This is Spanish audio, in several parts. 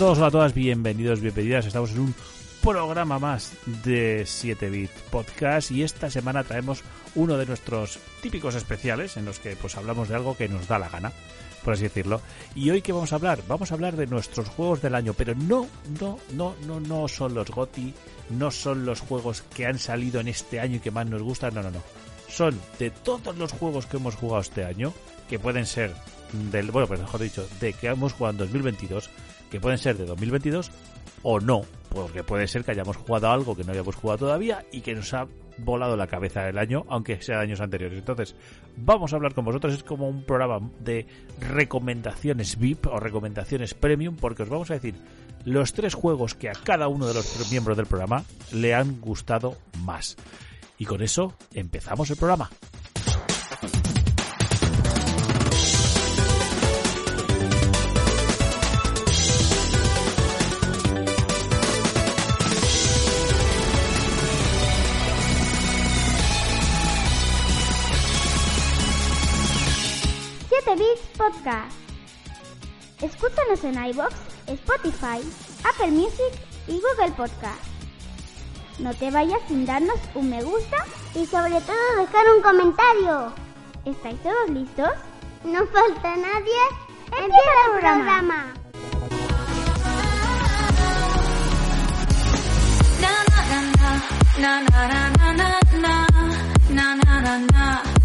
Todos, hola a todas, bienvenidos, bienvenidas. Estamos en un programa más de 7-Bit Podcast y esta semana traemos uno de nuestros típicos especiales en los que pues hablamos de algo que nos da la gana, por así decirlo. Y hoy qué vamos a hablar? Vamos a hablar de nuestros juegos del año, pero no, no, no, no, no son los GOTI, no son los juegos que han salido en este año y que más nos gustan, no, no, no. Son de todos los juegos que hemos jugado este año, que pueden ser del, bueno, pues mejor dicho, de que hemos jugado en 2022, que pueden ser de 2022 o no, porque puede ser que hayamos jugado algo que no hayamos jugado todavía y que nos ha volado la cabeza el año, aunque sea de años anteriores. Entonces, vamos a hablar con vosotros, es como un programa de recomendaciones VIP o recomendaciones premium, porque os vamos a decir los tres juegos que a cada uno de los miembros del programa le han gustado más. Y con eso empezamos el programa. Podcast. Escúchanos en iBox, Spotify, Apple Music y Google Podcast. No te vayas sin darnos un me gusta y sobre todo dejar un comentario. ¿Estáis todos listos? No falta nadie. Empieza el programa.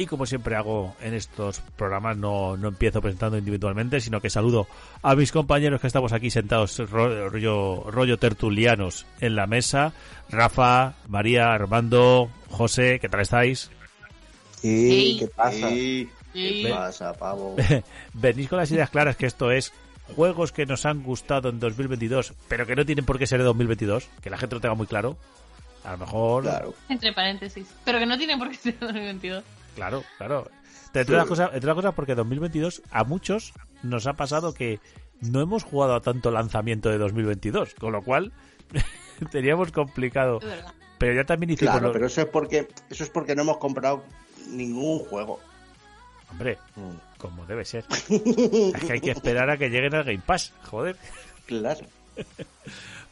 Y como siempre hago en estos programas, no, no empiezo presentando individualmente, sino que saludo a mis compañeros que estamos aquí sentados, rollo, rollo tertulianos en la mesa. Rafa, María, Armando, José, ¿qué tal estáis? Sí, ¿qué pasa? ¿Qué pasa, pavo? Venís con las ideas claras que esto es juegos que nos han gustado en 2022, pero que no tienen por qué ser de 2022, que la gente lo tenga muy claro. A lo mejor. Claro. Entre paréntesis. Pero que no tienen por qué ser de 2022. Claro, claro. Entre otras cosas, entre otras cosas porque 2022 a muchos nos ha pasado que no hemos jugado a tanto lanzamiento de 2022, con lo cual teníamos complicado. Pero ya también hicimos Claro, pero eso es porque eso es porque no hemos comprado ningún juego. Hombre, Mm. como debe ser. es que hay que esperar a que lleguen al Game Pass, joder. Claro.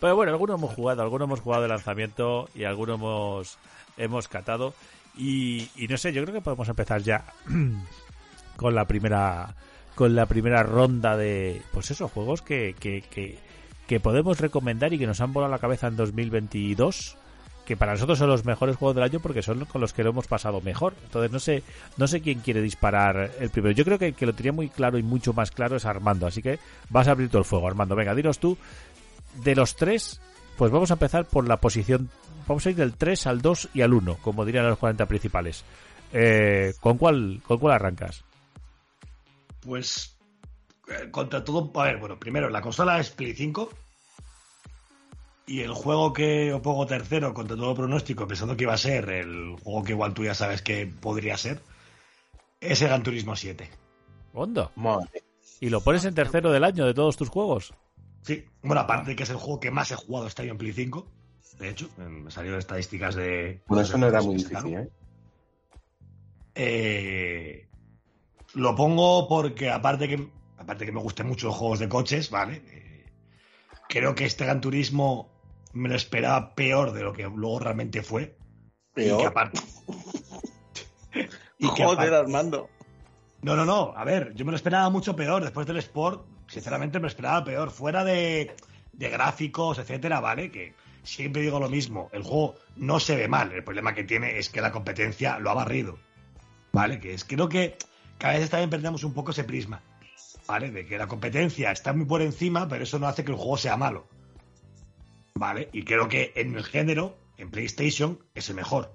Pero bueno, algunos hemos jugado, algunos hemos jugado de lanzamiento y algunos hemos, hemos catado. Y, y no sé, yo creo que podemos empezar ya con la primera con la primera ronda de pues esos juegos que, que, que, que podemos recomendar y que nos han volado la cabeza en 2022 que para nosotros son los mejores juegos del año porque son con los que lo hemos pasado mejor. Entonces no sé, no sé quién quiere disparar el primero. Yo creo que, que lo tenía muy claro y mucho más claro es Armando. Así que vas a abrir todo el fuego, Armando. Venga, dinos tú, de los tres, pues vamos a empezar por la posición. Vamos a ir del 3 al 2 y al 1, como dirían los 40 principales. Eh, ¿con, cuál, ¿Con cuál arrancas? Pues eh, contra todo, a ver, bueno, primero la consola es Play 5 y el juego que pongo tercero contra todo pronóstico, pensando que iba a ser el juego que igual tú ya sabes que podría ser, es el Gran Turismo 7. Hondo. Madre. ¿Y lo pones en tercero del año de todos tus juegos? Sí, bueno, aparte de que es el juego que más he jugado este año en Play 5, de hecho, me salieron estadísticas de... Bueno, eso no era muy difícil, ¿eh? Eh, lo pongo porque aparte que aparte que me gusten mucho los juegos de coches, ¿vale? Eh, creo que este Gran Turismo me lo esperaba peor de lo que luego realmente fue. Y que Peor. aparte, Y que Joder, aparte- Armando. No, no, no. A ver, yo me lo esperaba mucho peor. Después del Sport, sinceramente me lo esperaba peor. Fuera de, de gráficos, etcétera, ¿vale? Que siempre digo lo mismo. El juego no se ve mal. El problema que tiene es que la competencia lo ha barrido. ¿Vale? Que es creo que cada vez también perdemos un poco ese prisma. ¿Vale? De que la competencia está muy por encima, pero eso no hace que el juego sea malo. ¿Vale? Y creo que en el género, en PlayStation, es el mejor.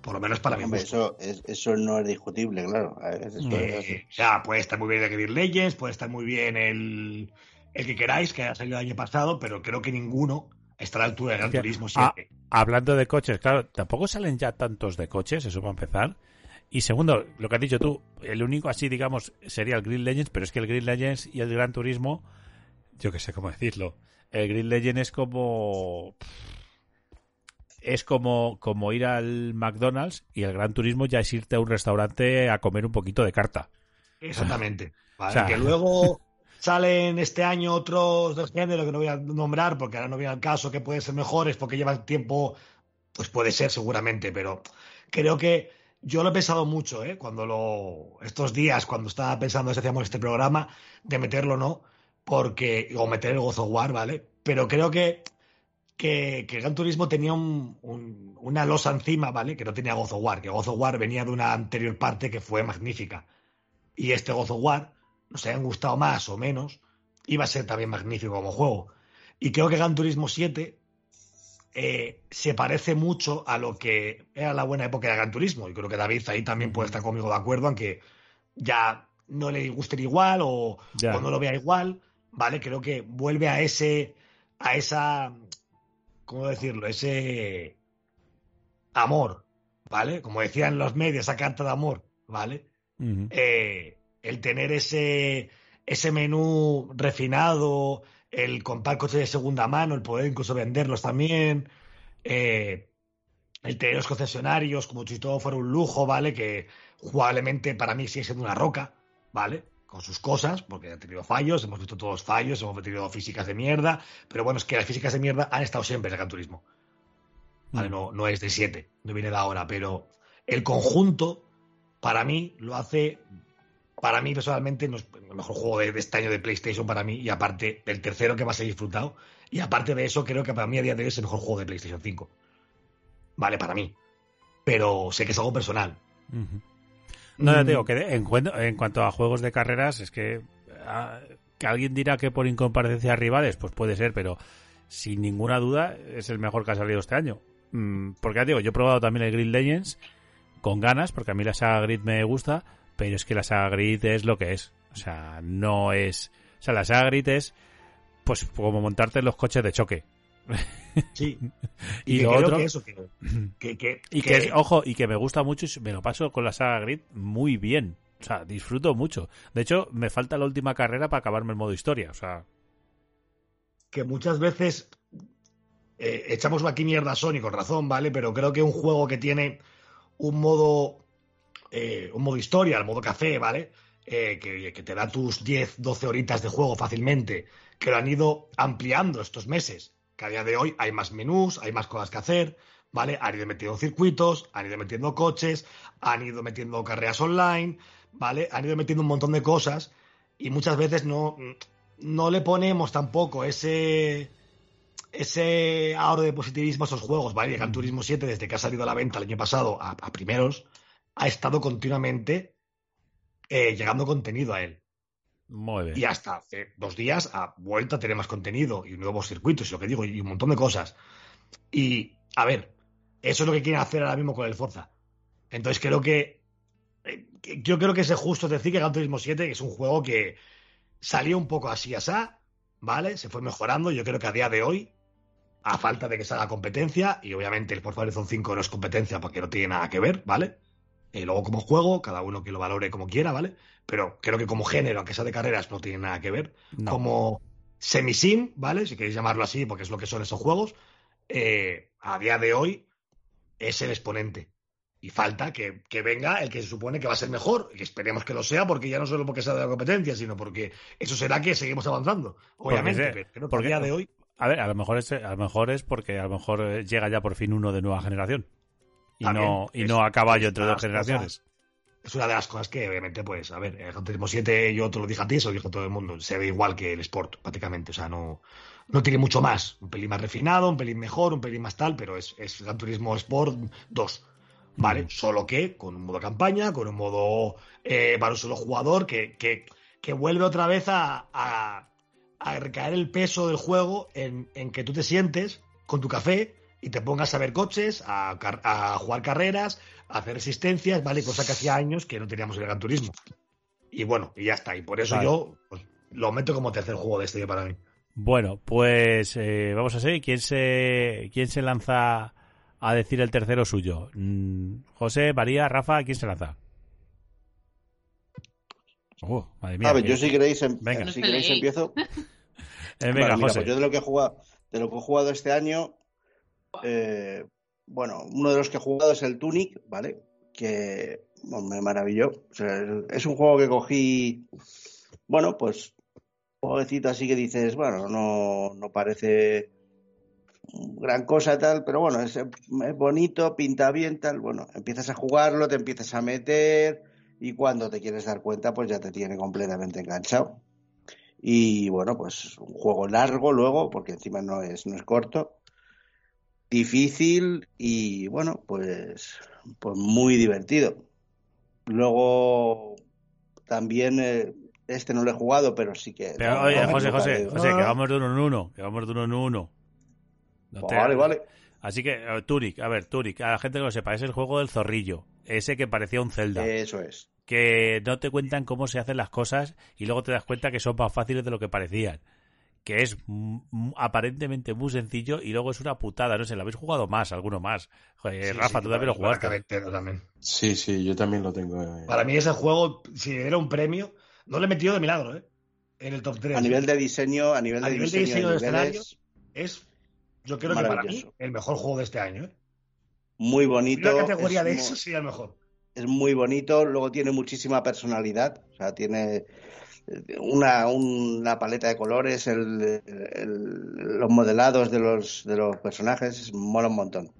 Por lo menos para gusto. eso, es- eso no es discutible, claro. A ver, eso es Eh, puede estar muy bien el Gear Legends, puede estar muy bien el, el que queráis, que haya salido el año pasado, pero creo que ninguno está a la altura de Gran Turismo ah, 7. Hablando de coches, claro, tampoco salen ya tantos de coches, eso para empezar. Y segundo, lo que has dicho tú, el único así, digamos, sería el Green Legends, pero es que el Green Legends y el Gran Turismo, yo que sé cómo decirlo, el Green Legend es como... Es como, como ir al McDonald's y el Gran Turismo ya es irte a un restaurante a comer un poquito de carta. Exactamente. ¿vale? O sea- Que luego salen este año otros del género que no voy a nombrar porque ahora no viene al caso, que pueden ser mejores porque llevan tiempo, pues puede ser seguramente, pero creo que yo lo he pensado mucho, ¿eh? Cuando lo. Estos días, cuando estaba pensando si hacíamos este programa, de meterlo o no, porque. O meter el God of War, ¿vale? Pero creo que. Que, que Gran Turismo tenía un- un- una losa encima, ¿vale? Que no tenía God of War, que God of War venía de una anterior parte que fue magnífica. Y este God of War, nos hayan gustado más o menos, iba a ser también magnífico como juego. Y creo que Gran Turismo 7 eh, se parece mucho a lo que era la buena época de Gran Turismo. Y creo que David ahí también puede estar conmigo de acuerdo, aunque ya no le guste igual o, no lo vea igual, ¿vale? Creo que vuelve a ese, a esa, ¿cómo decirlo? Ese amor, ¿vale? Como decían los medios, esa carta de amor, ¿vale? Eh, el tener ese, ese menú refinado, el comprar coches de segunda mano, el poder incluso venderlos también, eh, el tener los concesionarios como si todo fuera un lujo, ¿vale? Que jugablemente para mí sigue siendo una roca, ¿vale? Con sus cosas, porque ha tenido fallos, hemos visto todos fallos, hemos tenido físicas de mierda, pero bueno, es que las físicas de mierda han estado siempre en el Gran Turismo. ¿vale? Mm. No, no es de 7, no viene de ahora, pero el conjunto, para mí, lo hace. Para mí, personalmente, no es el mejor juego de, este año de PlayStation para mí, y aparte del tercero que más he disfrutado, y aparte de eso, creo que para mí a día de hoy es el mejor juego de PlayStation 5. Vale, para mí. Pero sé que es algo personal. No, ya te digo que en, en cuanto a juegos de carreras, es que, ah, que alguien dirá que por incomparecencia a rivales, pues puede ser, pero sin ninguna duda es el mejor que ha salido este año. Mm, porque ya te digo, yo he probado también el Grid Legends con ganas, porque a mí la saga Grid me gusta, pero es que la saga Grid es lo que es. O sea, no es. O sea, la saga Grid es pues como montarte en los coches de choque. Sí. Y que lo creo otro. que eso, que- Y que, es, ojo, y que me gusta mucho y me lo paso con la saga Grid muy bien. O sea, disfruto mucho. De hecho, me falta la última carrera para acabarme el modo historia. O sea, que muchas veces eh, echamos aquí mierda a Sony con razón, ¿vale? Pero creo que un juego que tiene un modo eh, un modo historia, el modo café, ¿vale? Eh, que, que te da tus 10, 12 horitas de juego fácilmente, que lo han ido ampliando estos meses, que a día de hoy hay más menús, hay más cosas que hacer, ¿vale? Han ido metiendo circuitos, han ido metiendo coches, han ido metiendo carreras online, ¿vale? Han ido metiendo un montón de cosas y muchas veces no, no le ponemos tampoco ese ese ahorro de positivismo a esos juegos, ¿vale? Y Gran Turismo 7, desde que ha salido a la venta el año pasado a, a primeros, ha estado continuamente eh, llegando contenido a él. muy bien. Y hasta hace dos días ha vuelto a tener más contenido y nuevos circuitos, y lo que digo, y un montón de cosas. Y, a ver, eso es lo que quieren hacer ahora mismo con el Forza. Entonces creo que. eh, Yo creo que es justo decir que Gran Turismo 7 es un juego que salió un poco así asá, ¿vale? Se fue mejorando. Yo creo que a día de hoy, a falta de que salga competencia, y obviamente el Forza Horizon 5 no es competencia porque no tiene nada que ver, ¿vale? Eh, luego como juego, cada uno que lo valore como quiera, ¿vale? Pero creo que como género, aunque sea de carreras, no tiene nada que ver. No. Como semi-sim, ¿vale? Si queréis llamarlo así, porque es lo que son esos juegos, eh, a día de hoy es el exponente. Y falta que, que venga el que se supone que va a ser mejor, y esperemos que lo sea, porque ya no solo porque sea de la competencia, sino porque eso será que seguimos avanzando, obviamente. sé, pero porque- a día de hoy A ver, a lo mejor es, a lo mejor es porque a lo mejor eh, llega ya por fin uno de nueva generación. Y También, no, y es- no a caballo entre dos generaciones. es una de las cosas que, obviamente, pues, a ver, el Gran Turismo 7, yo te lo dije a ti, eso lo dijo todo el mundo, se ve igual que el Sport, prácticamente. O sea, no, no tiene mucho más. Un pelín más refinado, un pelín mejor, un pelín más tal, pero es, es Gran Turismo Sport 2. ¿Vale? Mm. Solo que con un modo campaña, con un modo eh, para un solo jugador, que, que, que vuelve otra vez a, a, a recaer el peso del juego en, en que tú te sientes con tu café y te pongas a ver coches, a, jugar carreras, a hacer resistencias, ¿vale? Cosa que hacía años que no teníamos en el Gran Turismo. Y bueno, y ya está. Y por eso Vale. yo pues, lo meto como tercer juego de este año para mí. Bueno, pues eh, vamos a seguir. ¿Quién se, ¿Quién se lanza a decir el tercero suyo? Mm, José, María, Rafa, ¿quién se lanza? Oh, madre mía. A ver, que- yo si queréis, em- Venga. si queréis empiezo. Eh, venga, Vale, mira, José. pues yo de lo que he jugado, de lo que he jugado este año, eh, bueno, uno de los que he jugado es el Tunic, ¿vale? Que me maravilló. O sea, es un juego que cogí, bueno, pues, un jueguecito así que dices, bueno, no, no parece gran cosa tal, pero bueno, es, es bonito, pinta bien tal, bueno, empiezas a jugarlo, te empiezas a meter y cuando te quieres dar cuenta, pues ya te tiene completamente enganchado. Y bueno, pues un juego largo luego, porque encima no es, no es corto, difícil y bueno, pues, pues muy divertido. Luego también eh, este no lo he jugado, pero sí que. Pero, no, oye, no, José, José, que no. vamos de uno en uno. Que vamos de uno en uno. No te- Vale, vale. Así que, Tunic, a ver, Tunic, a la gente que lo sepa, es el juego del zorrillo. Ese que parecía un Zelda. Eso es. que no te cuentan cómo se hacen las cosas y luego te das cuenta que son más fáciles de lo que parecían. Que es mm, mm, aparentemente muy sencillo y luego es una putada. No sé, lo habéis jugado más, alguno más. Joder, Sí, Rafa, sí, tú también lo jugaste. también. Sí, sí, yo también lo tengo. eh. Para mí ese juego, si era un premio, no le he metido de milagro, ¿eh? En el top 3. A nivel de diseño, a nivel A de nivel de diseño, diseño de niveles, Es, yo creo que para mí, el mejor juego de este año, ¿eh? muy bonito. una categoría es de eso sería el mejor. es muy bonito, luego tiene muchísima personalidad, o sea, tiene una, una paleta de colores, el- el- los modelados de los, de los personajes, mola un montón.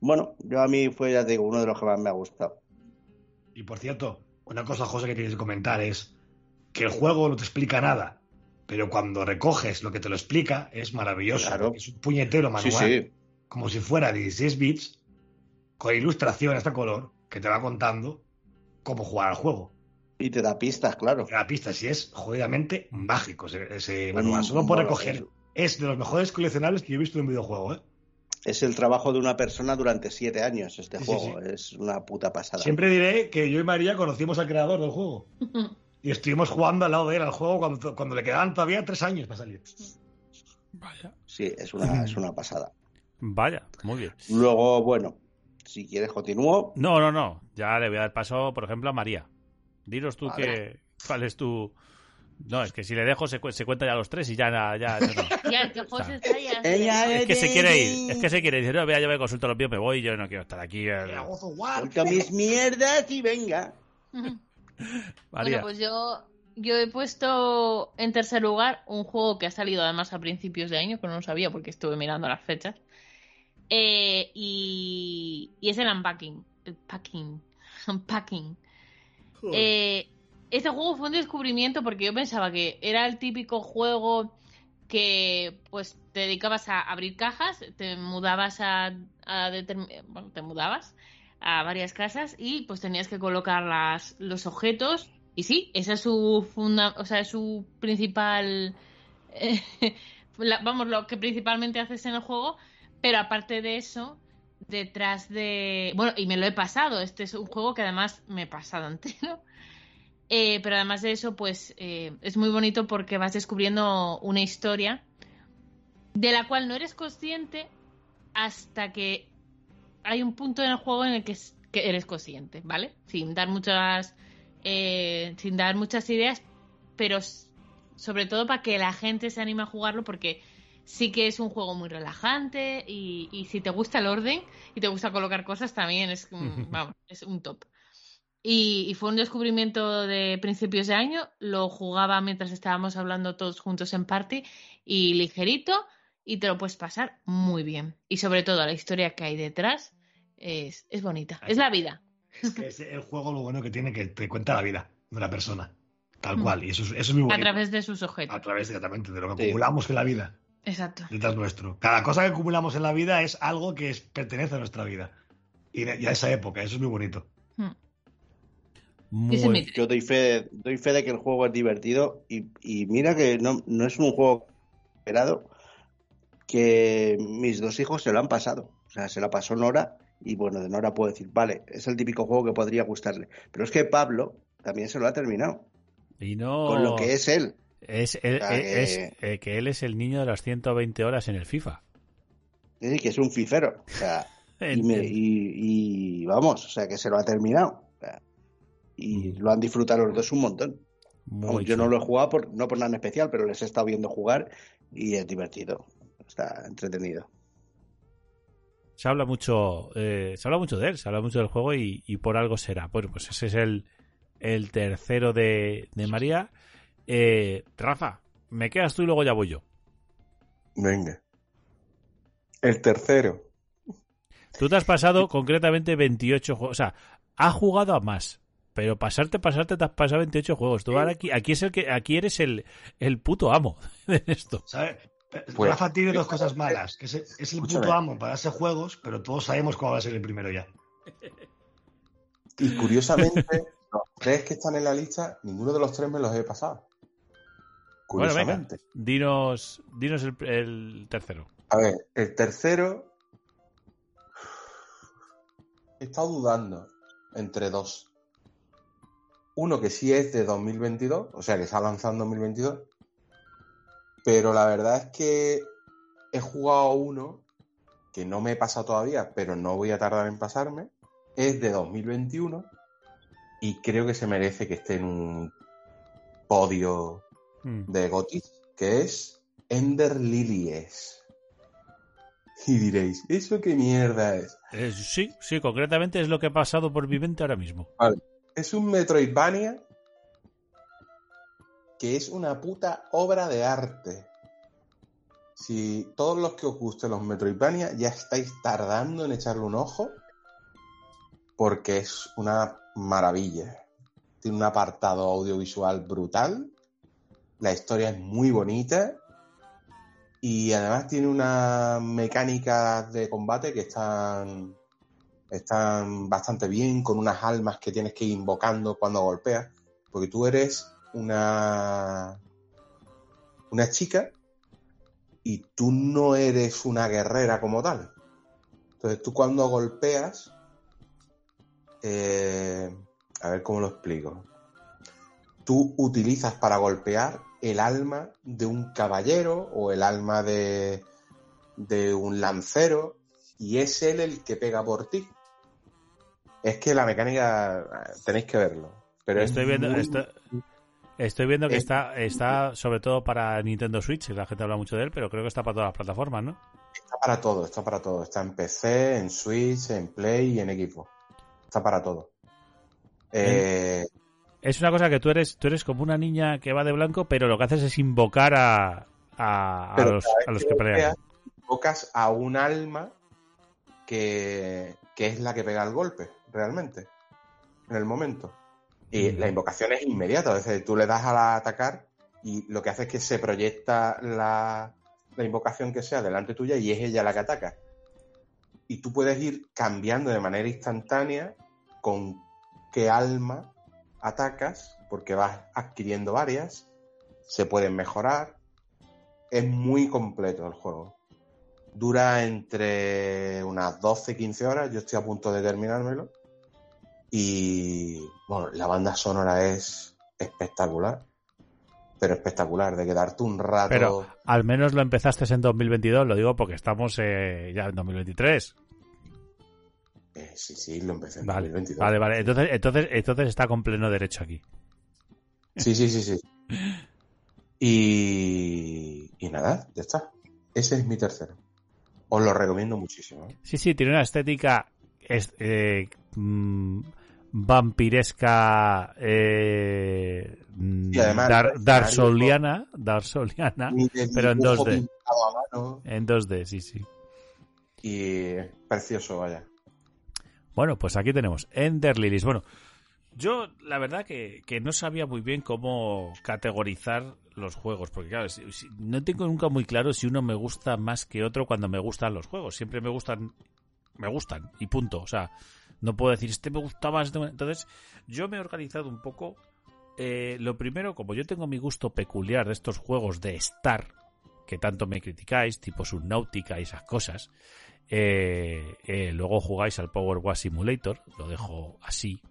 Bueno, yo a mí fue, ya te digo, uno de los que más me ha gustado. Y por cierto, una cosa, José, que tienes que comentar es que el juego no te explica nada, pero cuando recoges lo que te lo explica es maravilloso. Claro. Es un puñetero manual, Sí, sí, como si fuera 16 bits, con ilustración a este color, que te va contando cómo jugar al juego. Y te da pistas, claro. La pista sí es jodidamente mágico ese, ese Mm, manual. Solo por recoger. Es de los mejores coleccionables que yo he visto en un videojuego, ¿eh? Es el trabajo de una persona durante siete años este Sí, sí, juego, es una puta pasada. Siempre diré que yo y María conocimos al creador del juego. Y estuvimos jugando al lado de él al juego cuando, cuando le quedaban todavía tres años para salir. Vaya. Sí, es una, es una pasada. Vaya, muy bien. Luego, bueno, si quieres continúo. No, no, no. Ya le voy a dar paso, por ejemplo, a María. Dinos tú que, cuál es tu... No, es que si le dejo se, cu- se cuenta ya los tres y ya... ya, ya no. Ya, el que José está ya. Ella Es que se quiere ir. Es que se quiere ir. Dice, no, vea, yo me consulto los míos, me voy, yo no quiero estar aquí. eh". Suelto mis mierdas y venga. Bueno, María. pues yo, yo he puesto en tercer lugar un juego que ha salido además a principios de año, pero no sabía porque estuve mirando las fechas. Eh, y, y es el Unpacking. El Packing. Unpacking. Eh, este juego fue un descubrimiento porque yo pensaba que era el típico juego que pues te dedicabas a abrir cajas, te mudabas a, determ- bueno, te mudabas a varias casas y pues tenías que colocar los objetos. Y sí, esa es su funda, o sea, es su principal eh, vamos, lo que principalmente haces en el juego, pero aparte de eso, detrás de bueno, y me lo he pasado, este es un juego que además me he pasado entero. Eh, pero además de eso, pues eh, es muy bonito porque vas descubriendo una historia de la cual no eres consciente hasta que hay un punto en el juego en el que, es- que eres consciente, ¿vale? Sin dar muchas eh, sin dar muchas ideas, pero sobre todo para que la gente se anime a jugarlo porque sí que es un juego muy relajante y, y si te gusta el orden y te gusta colocar cosas también es, un- vamos, es un top. Y, y fue un descubrimiento de principios de año. Lo jugaba mientras estábamos hablando todos juntos en party y ligerito y te lo puedes pasar muy bien. Y sobre todo la historia que hay detrás es, es bonita. Es la vida. Es que es el juego lo bueno que tiene que te cuenta la vida de una persona. Tal Mm. cual. Y eso, es- eso es muy A bonito. través de sus objetos. A través exactamente de lo que Sí. acumulamos en la vida. Exacto. Detrás nuestro. Cada cosa que acumulamos en la vida es algo que es- pertenece a nuestra vida. Y, y a esa época. Eso es muy bonito. Muy- es mi- Yo doy fe, doy fe de que el juego es divertido y, y mira que no, no es un juego esperado, que mis dos hijos se lo han pasado. O sea, se la pasó Nora y bueno, de Nora puedo decir, vale, es el típico juego que podría gustarle. Pero es que Pablo también se lo ha terminado, Y no... con lo que es él. Es, él- O sea, es- que- eh, que él es el niño de las 120 horas en el FIFA. Es decir, que es un fifero. O sea, y, me- Entiendo. y- y vamos, o sea, que se lo ha terminado. O sea, y lo han disfrutado los dos un montón. Vamos, yo no lo he jugado por, no por nada en especial, pero les he estado viendo jugar y es divertido. Está entretenido. Se habla mucho, eh, se habla mucho de él, se habla mucho del juego y, y por algo será. Bueno, pues ese es el, el tercero de, de María. Eh, Rafa, me quedas tú y luego ya voy yo. Venga. El tercero. Tú te has pasado concretamente 28 juegos. O sea, has jugado a más. Pero pasarte, pasarte, te has pasado 28 juegos. Tú ahora aquí, aquí es el que, aquí eres el, el puto amo de esto. ¿Sabes? Pues- Rafa tiene dos cosas malas. Que es, es el puto amo para darse juegos, pero todos sabemos cómo va a ser el primero ya. Y curiosamente, los tres que están en la lista, ninguno de los tres me los he pasado. Bueno, venga, dinos, dinos el, el tercero. A ver, el tercero. He estado dudando entre dos. Uno que sí es de 2022, o sea que se ha lanzado en 2022. Pero la verdad es que he jugado uno que no me he pasado todavía, pero no voy a tardar en pasarme. Es de 2021 y creo que se merece que esté en un podio Mm. de Gotis, que es Ender Lilies. Y diréis, ¿eso qué mierda es? Eh, sí, sí, concretamente es lo que ha pasado por mi mente ahora mismo. Es un Metroidvania que es una puta obra de arte. Si todos los que os gusten los Metroidvania ya estáis tardando en echarle un ojo, porque es una maravilla. Tiene un apartado audiovisual brutal, la historia es muy bonita y además tiene unas mecánicas de combate que están están bastante bien, con unas almas que tienes que ir invocando cuando golpeas, porque tú eres una, una chica y tú no eres una guerrera como tal. Entonces tú cuando golpeas, eh, a ver cómo lo explico, tú utilizas para golpear el alma de un caballero o el alma de, de un lancero y es él el que pega por ti. Es que la mecánica eh, tenéis que verlo. Pero es Estoy viendo, muy- esto- estoy viendo que está, está sobre todo para Nintendo Switch, la gente habla mucho de él, pero creo que está para todas las plataformas, ¿no? Está para todo, está para todo. Está en PC, en Switch, en Play y en Xbox. Está para todo. Eh, Es una cosa que tú eres, tú eres como una niña que va de blanco, pero lo que haces es invocar a, a, a los, a los que que pelean. invocas a un alma que, que es la que pega el golpe, realmente, en el momento. Y Mm. la invocación es inmediata, a veces tú le das a la atacar y lo que hace es que se proyecta la, la invocación que sea delante tuya y es ella la que ataca. Y tú puedes ir cambiando de manera instantánea con qué alma atacas, porque vas adquiriendo varias, se pueden mejorar. Es muy completo el juego. Dura entre unas 12-15 horas, yo estoy a punto de terminármelo. Y bueno, la banda sonora es espectacular. Pero espectacular, de quedarte un rato. Pero al menos lo empezaste en 2022, lo digo porque estamos eh, ya en 2023. Eh, sí, sí, lo empecé en Vale, 2022. vale, vale. Entonces, entonces, entonces está con pleno derecho aquí. Sí, sí, sí, sí. Y, y nada, ya está. Ese es mi tercero. Os lo recomiendo muchísimo. ¿eh? Sí, sí, tiene una estética es- eh, mm, vampiresca, eh, mm, Y además, dar, el dar escenario- soliana, dar soliana, Ni de pero en dibujo 2D. pintado a mano. En 2D, sí, sí. Y es precioso, vaya. Bueno, pues aquí tenemos Ender Lilies. Bueno, yo la verdad que, que, no sabía muy bien cómo categorizar los juegos, porque claro, no tengo nunca muy claro si uno me gusta más que otro cuando me gustan los juegos. Siempre me gustan, me gustan y punto. O sea, no puedo decir este me gustaba más. Este Entonces, yo me he organizado un poco. Eh, lo primero, como yo tengo mi gusto peculiar de estos juegos de Star, que tanto me criticáis, tipo Subnautica y esas cosas, eh, eh, luego jugáis al Power Wash Simulator, lo dejo así,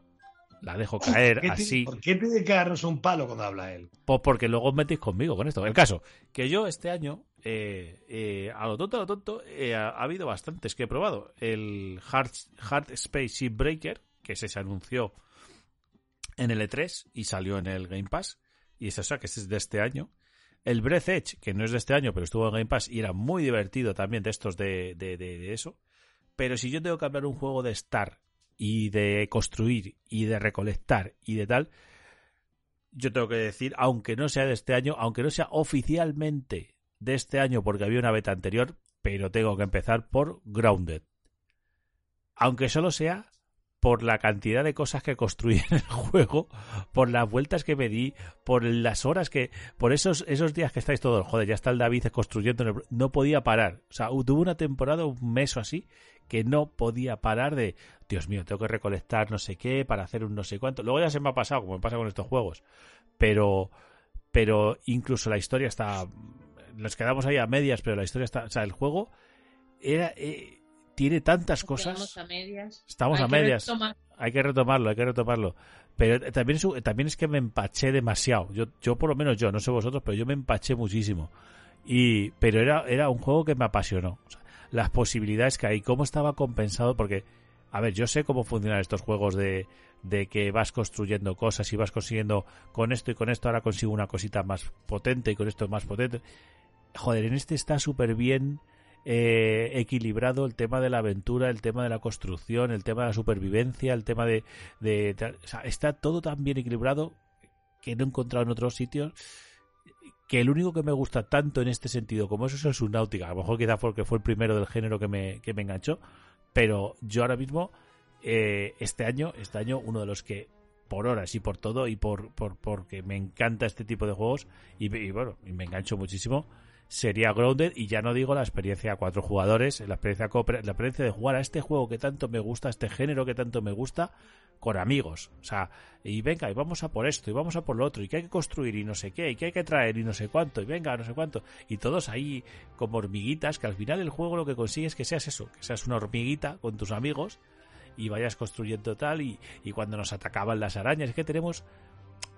la dejo caer así. ¿Por qué tiene que darnos un palo cuando habla él? Pues porque luego os metéis conmigo con esto. El caso, que yo este año, a lo tonto, a lo tonto, ha, habido bastantes que he probado. El Hard, Hard Space Shipbreaker, que se anunció en el E3 y salió en el Game Pass, y es eso, que es de este año. El Breath Edge, que no es de este año, pero estuvo en Game Pass y era muy divertido también de estos de, de, eso. Pero si yo tengo que hablar un juego de estar y de construir y de recolectar y de tal, yo tengo que decir, aunque no sea de este año, aunque no sea oficialmente de este año porque había una beta anterior, pero tengo que empezar por Grounded. Aunque solo sea por la cantidad de cosas que construí en el juego, por las vueltas que me di, por las horas que, por esos, esos días que estáis todos, joder, ya está el David construyendo, no podía parar. O sea, tuve una temporada, un mes o así, que no podía parar de, Dios mío, tengo que recolectar no sé qué para hacer un no sé cuánto. Luego ya se me ha pasado, como me pasa con estos juegos. Pero, pero incluso la historia está, nos quedamos ahí a medias, pero la historia está, o sea, el juego era, eh, tiene tantas cosas. Estamos a medias. Estamos a medias. Hay que retomarlo, hay que retomarlo. Pero también es, también es que me empaché demasiado. Yo, yo por lo menos yo, no sé vosotros, pero yo me empaché muchísimo. Y, pero era, era un juego que me apasionó. las posibilidades que hay, cómo estaba compensado, porque, a ver, yo sé cómo funcionan estos juegos de, de que vas construyendo cosas y vas consiguiendo con esto y con esto, ahora consigo una cosita más potente y con esto más potente. Joder, en este está súper bien eh, equilibrado el tema de la aventura, el tema de la construcción, el tema de la supervivencia, el tema de... está todo tan bien equilibrado que no he encontrado en otros sitios que el único que me gusta tanto en este sentido como eso es el Subnautica, a lo mejor quizá porque fue el primero del género que me, que me enganchó, pero yo ahora mismo, eh, este año, este año, uno de los que por horas y por todo y por, por porque me encanta este tipo de juegos y, y bueno, y me engancho muchísimo, sería Grounded y ya no digo la experiencia a cuatro jugadores, la experiencia, la experiencia de jugar a este juego que tanto me gusta, este género que tanto me gusta, con amigos. O sea, y venga, y vamos a por esto, y vamos a por lo otro, y que hay que construir, y no sé qué, y que hay que traer, y no sé cuánto, y venga, no sé cuánto. Y todos ahí como hormiguitas, que al final el juego lo que consigue es que seas eso, que seas una hormiguita con tus amigos, y vayas construyendo tal, y, y cuando nos atacaban las arañas, es que tenemos...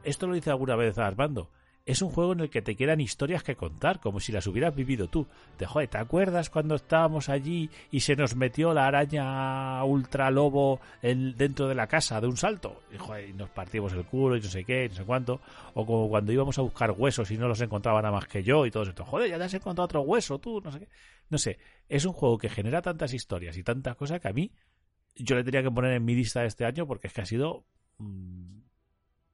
Esto lo dice alguna vez Armando es un juego en el que te quedan historias que contar, como si las hubieras vivido tú. De, joder, ¿te acuerdas cuando estábamos allí y se nos metió la araña ultra lobo dentro de la casa de un salto? Y, joder, nos partimos el culo y no sé qué, no sé cuánto. O como cuando íbamos a buscar huesos y no los encontraba nada más que yo y todo esto. Joder, ya te has encontrado otro hueso tú, no sé qué. No sé, es un juego que genera tantas historias y tantas cosas que a mí yo le tenía que poner en mi lista de este año porque es que ha sido... Mm,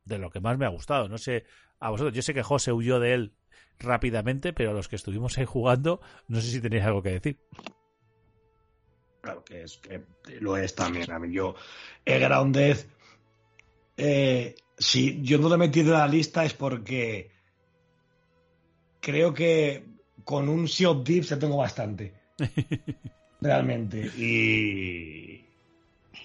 de lo que más me ha gustado. No sé a vosotros, yo sé que José huyó de él rápidamente, pero a los que estuvimos ahí jugando, no sé si tenéis algo que decir. Claro que es que lo es también. A mí yo, el Grounded, eh, si yo no lo he metido en la lista es porque creo que con un Sea of Thieves ya tengo bastante. realmente. Y,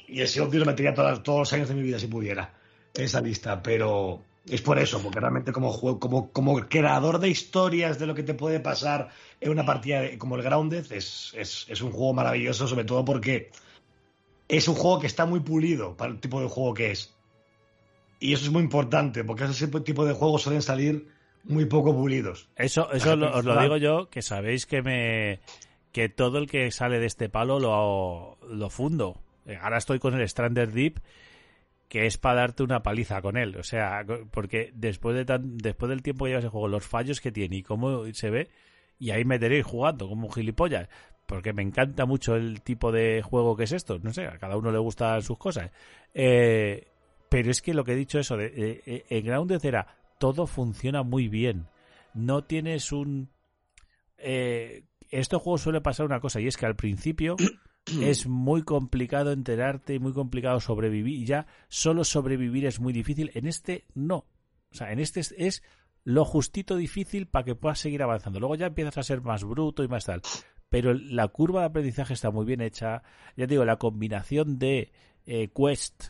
y el Sea of Thieves lo metería todos los años de mi vida si pudiera esa lista, pero es por eso, porque realmente como, como, como creador de historias de lo que te puede pasar en una partida como el Grounded, es, es, un juego maravilloso, sobre todo porque es un juego que está muy pulido para el tipo de juego que es. Y eso es muy importante, porque ese tipo de juegos suelen salir muy poco pulidos. Eso, eso os lo digo yo, que sabéis que me que todo el que sale de este palo lo, lo fundo. Ahora estoy con el Strander Deep que es para darte una paliza con él. O sea, porque después de tan, después del tiempo que llevas el juego, los fallos que tiene y cómo se ve, y ahí me tenéis jugando como un gilipollas. Porque me encanta mucho el tipo de juego que es esto. No sé, a cada uno le gustan sus cosas. Eh, pero es que lo que he dicho eso, de, eh, en Grounded era, todo funciona muy bien. No tienes un... Eh, estos juegos suele pasar una cosa, y es que al principio es muy complicado enterarte muy complicado sobrevivir. Ya solo sobrevivir es muy difícil. En este no. O sea, en este es, lo justito difícil para que puedas seguir avanzando. Luego ya empiezas a ser más bruto y más tal. Pero la curva de aprendizaje está muy bien hecha. Ya te digo, la combinación de eh, quest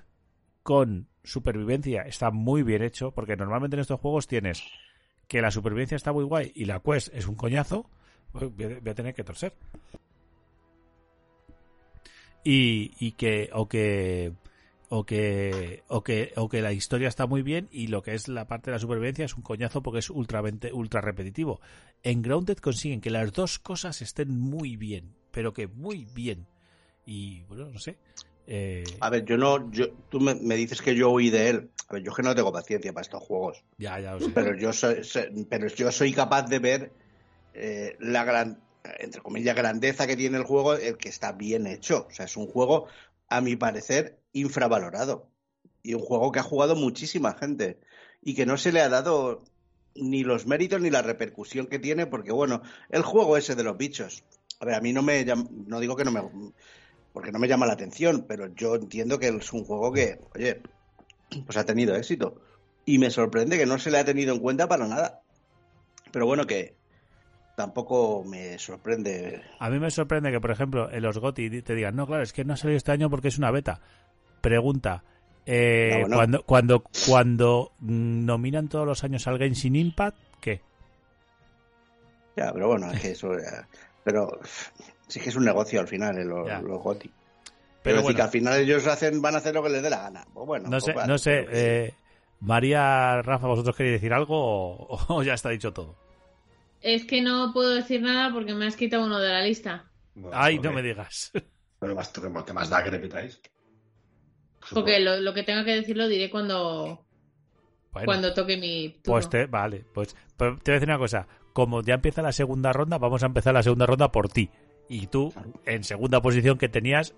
con supervivencia está muy bien hecho. Porque normalmente en estos juegos tienes que la supervivencia está muy guay y la quest es un coñazo. pues voy a tener que torcer y, y que o que o que o que o que la historia está muy bien y lo que es la parte de la supervivencia es un coñazo porque es ultra ultra repetitivo. En Grounded consiguen que las dos cosas estén muy bien, pero que muy bien. Y bueno, no sé. Eh, A ver, yo no, yo, tú me, me dices que yo huí de él. A ver, yo es que no tengo paciencia para estos juegos. ya, ya lo sé. Pero yo soy, soy- pero yo soy capaz de ver eh, la gran, entre comillas, grandeza que tiene el juego, el que está bien hecho. O sea, es un juego, a mi parecer, infravalorado. Y un juego que ha jugado muchísima gente. Y que no se le ha dado ni los méritos ni la repercusión que tiene, porque bueno, el juego ese de los bichos. A ver, a mí no me no digo que no me porque no me llama la atención, pero yo entiendo que es un juego que, oye, pues ha tenido éxito. Y me sorprende que no se le ha tenido en cuenta para nada. Pero bueno, que tampoco me sorprende. A mí me sorprende que, por ejemplo, en los GOTY te digan, no, claro, es que no ha salido este año porque es una beta. Pregunta, eh, bueno. cuando, cuando, cuando mm, nominan todos los años al Genshin Impact, ¿qué? Ya, pero bueno, es que eso. ya- Pero sí que es un negocio al final, eh, los, los GOTY. Pero Pero decir bueno. que al final ellos hacen, van a hacer lo que les dé la gana. Pues bueno, No pues sé, vale, no sé, eh, María, Rafa, ¿vosotros queréis decir algo o, o ya está dicho todo? Es que no puedo decir nada porque me has quitado uno de la lista. Bueno, Ay, no me digas. Pero más, ¿qué más da que repitáis? Porque lo, lo que tenga que decir lo diré cuando, Bueno, cuando toque mi turno. pues te, vale, pues pero te voy a decir una cosa. Como ya empieza la segunda ronda, vamos a empezar la segunda ronda por ti. Y tú, en segunda posición que tenías,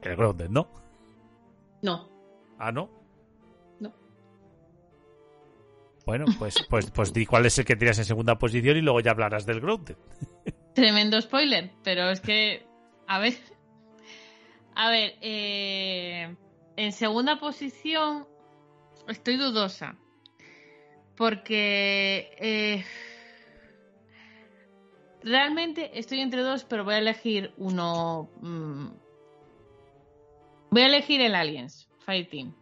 el Grounded, ¿no? No. Ah. No. Bueno, pues, pues, pues di cuál es el que tiras en segunda posición y luego ya hablarás del Grounded. Tremendo spoiler, pero es que, a ver, a ver, eh, en segunda posición estoy dudosa, porque eh, realmente estoy entre dos, pero voy a elegir uno, mm, voy a elegir el Aliens Fireteam.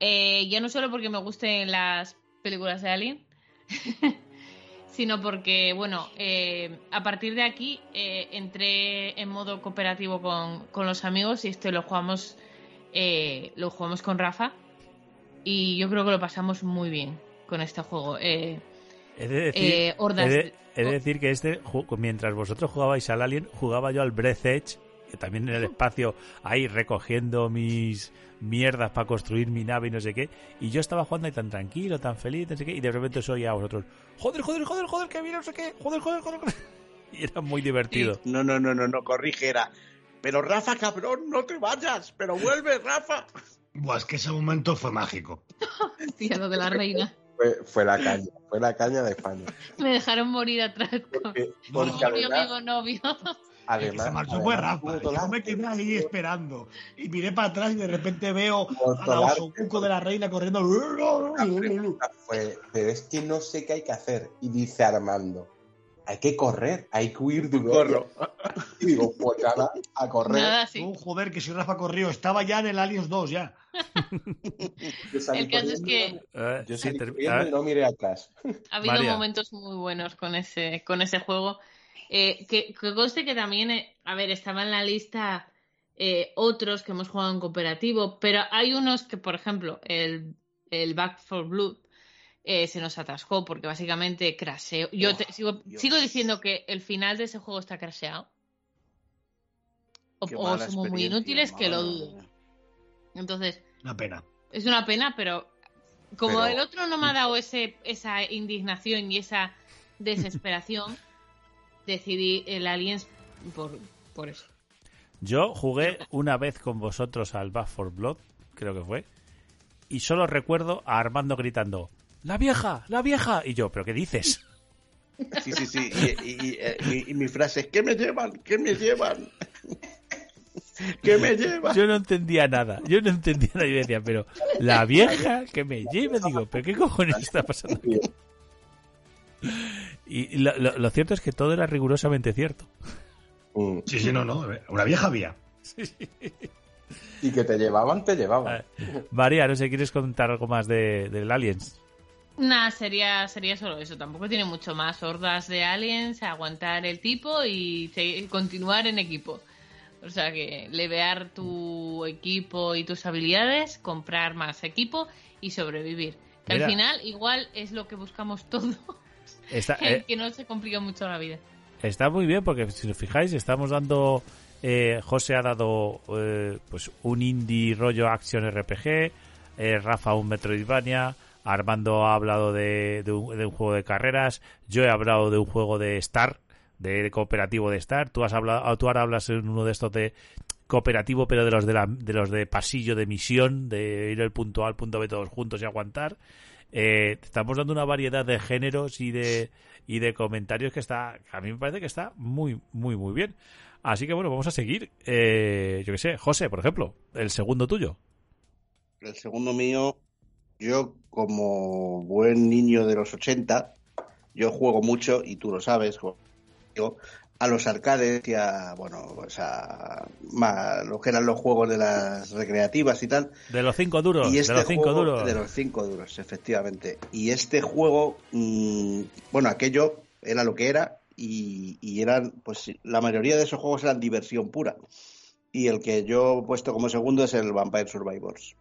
Eh, ya no solo porque me gusten las películas de Alien, sino porque, bueno, eh, a partir de aquí eh, entré en modo cooperativo con, con los amigos y este lo jugamos, eh, lo jugamos con Rafa y yo creo que lo pasamos muy bien con este juego. Eh, He de decir, Eh, he de- de- he de decir que este, mientras vosotros jugabais al Alien, jugaba yo al Breath Edge, también en el espacio, ahí recogiendo mis mierdas para construir mi nave y no sé qué. Y yo estaba jugando ahí tan tranquilo, tan feliz, no sé qué, y de repente os oía a vosotros, joder, joder, joder, joder, que viene no sé qué, joder, joder, joder. joder". Y era muy divertido. No, no, no, no, no, corrige, era. Pero Rafa, cabrón, no te vayas, pero vuelve, Rafa. Buah, es que ese momento fue mágico. lo de la reina. Fue, fue la caña, fue la caña de España. Me dejaron morir atrás con Porque, mi amigo novio. Además, se marchó Rafa. Puto Yo me quedé ahí esperando. Y miré para atrás y de repente veo a la osobuco de la reina corriendo. Fue, pero es que no sé qué hay que hacer. Y dice Armando, hay que correr, hay que huir de Corro. Y digo, pues nada, a correr. Nada así. Oh, joder, que si Rafa corrió. Estaba ya en el Aliens 2 ya. El caso es que Eh, Yo sí, y ah, no miré atrás. ha habido María. momentos muy buenos con ese, con ese juego. Eh, que, que conste que también, eh, a ver, estaba en la lista eh, otros que hemos jugado en cooperativo, pero hay unos que, por ejemplo, el, el Back for Blood eh, se nos atascó porque básicamente crasheó. Yo Oh, te- sigo, sigo diciendo que el final de ese juego está crasheado. O, o somos muy inútiles que lo dudo. Entonces, Una pena. es una pena, pero como Pero- el otro no me ha dado ese, esa indignación y esa desesperación, decidí el Aliens por, por eso. Yo jugué una vez con vosotros al Back for Blood, creo que fue, y solo recuerdo a Armando gritando, ¡La vieja! ¡La vieja! Y yo, ¿pero qué dices? Sí, sí, sí. Y, y- y- y- y mi frase es: ¿Qué me llevan? ¿Qué me llevan? ¿Qué me llevan? Yo no entendía nada. Yo no entendía nada. Yo decía, pero la vieja que me lleve, digo, ¿pero qué cojones está pasando aquí? Y lo, lo- lo cierto es que todo era rigurosamente cierto. Mm. Sí, sí, no, no. Una vieja había. Y que te llevaban, te llevaban. María, no sé, ¿quieres contar algo más de, del Aliens? Nah, sería, sería solo eso. Tampoco tiene mucho más. Hordas de aliens, aguantar el tipo y continuar en equipo. O sea que levear tu equipo y tus habilidades, comprar más equipo y sobrevivir. Que al final igual es lo que buscamos todos. Está, eh, que no se complica mucho la vida. está muy bien porque si os fijáis estamos dando eh, José ha dado eh, pues un indie rollo action RPG eh, Rafa un Metroidvania Armando ha hablado de, de un, de un juego de carreras yo he hablado de un juego de Star de cooperativo de Star tú has hablado tú ahora hablas en uno de estos de cooperativo pero de los de la, de los de pasillo de misión de ir del punto A al punto B todos juntos y aguantar eh, estamos dando una variedad de géneros y de y de comentarios que está a mí me parece que está muy muy muy bien. Así que bueno vamos a seguir. Eh, yo qué sé José por ejemplo el segundo tuyo. El segundo mío, yo como buen niño de los 80, yo juego mucho, y tú lo sabes, juego a los arcades y a, bueno, pues a, ma- lo que eran los juegos de las recreativas y tal. de los cinco duros y este de los cinco juego- duros De los cinco duros, efectivamente. Y este juego, mm, bueno, aquello era lo que era y, y eran, pues la mayoría de esos juegos eran diversión pura. Y el que yo he puesto como segundo es el Vampire Survivors.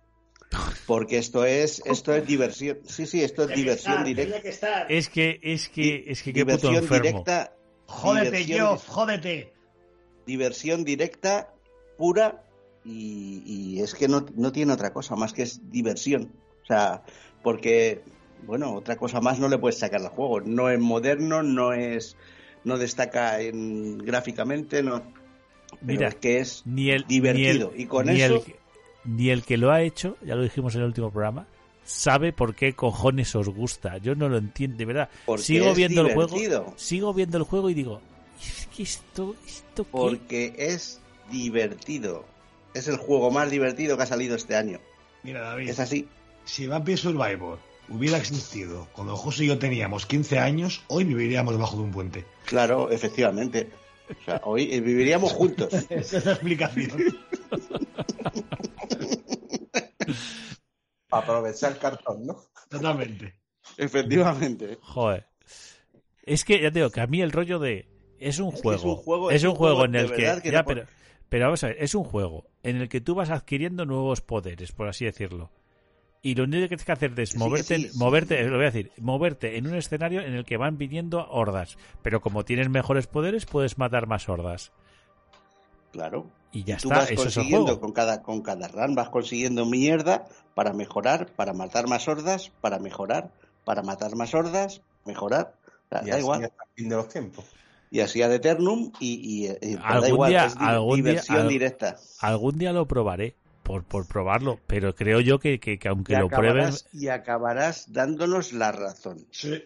Porque esto es, esto es diversión. Sí, sí, esto es diversión directa. es que es que es que qué puto Diversión enfermo directa. Jódete, diversión- Geoff, jódete. diversión directa, pura, y, y es que no, no tiene otra cosa más que es diversión. O sea, porque, bueno, otra cosa más no le puedes sacar al juego. No es moderno, no es, no destaca en, gráficamente, no. Pero Mira, es que es ni el divertido. ni el, y con ni eso, el, ni el que lo ha hecho ya lo dijimos en el último programa sabe por qué cojones os gusta yo no lo entiendo de verdad porque sigo viendo el juego sigo viendo el juego y digo es que esto esto qué? Porque es divertido. Es el juego más divertido que ha salido este año. Mira, David, Es así. si Vampire Survivor hubiera existido cuando José y yo teníamos 15 años, hoy viviríamos debajo de un puente. Claro, efectivamente. O sea, hoy eh, viviríamos juntos. Esa es la explicación. Aprovechar el cartón, ¿no? Totalmente. Efectivamente. Joder. Es que ya te digo que a mí el rollo de es un Es juego, es un juego- es un un juego juego en el que, ya, no pero pero vamos a ver, es un juego en el que tú vas adquiriendo nuevos poderes, por así decirlo. Y lo único que tienes que hacer es Sí, moverte, sí, sí. moverte, lo voy a decir, moverte en un escenario en el que van viniendo hordas, pero como tienes mejores poderes puedes matar más hordas. Claro. Y ya tú está, vas eso es el consiguiendo juego. con cada con cada run vas consiguiendo mierda para mejorar, para matar más hordas, para mejorar, para matar más hordas, mejorar. Da, Y da así igual. hasta el fin de los tiempos. Y así ad eternum y, y, y- pero da Algún igual, día- es algún día- al- directa. Algún día lo probaré por, por probarlo, pero creo yo que, que, que aunque Y lo acabarás, y acabarás dándonos la razón. Sí.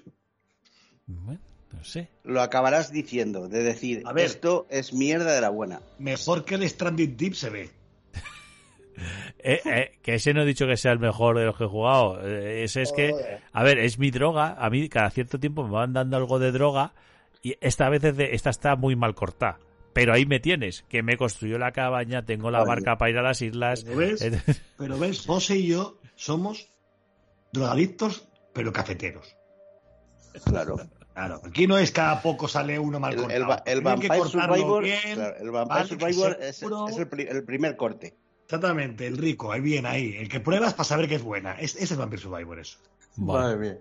bueno, no sé. Lo acabarás diciendo, de decir, A ver. esto es mierda de la buena. Mejor que el Stranded Deep se ve. Eh, eh, que ese no he dicho que sea el mejor de los que he jugado. Eh, ese es que, a ver, es mi droga. A mí cada cierto tiempo me van dando algo de droga y esta vez es de- esta está muy mal cortada. Pero ahí me tienes, que me construyó la cabaña, tengo la Oye. barca para ir a las islas. ¿Lo ves? Pero ves, José y yo somos drogadictos, pero cafeteros. Claro. Claro, aquí no es cada poco sale uno mal El, cortado. el, el que Vampire cortarlo Survivor, bien. claro, el Vampire vale, Survivor es, el, pri- el primer corte. Exactamente, el rico, ahí bien, ahí. El que pruebas para saber que es buena. Es, ese es Vampire Survivor, eso. bueno. Madre mía.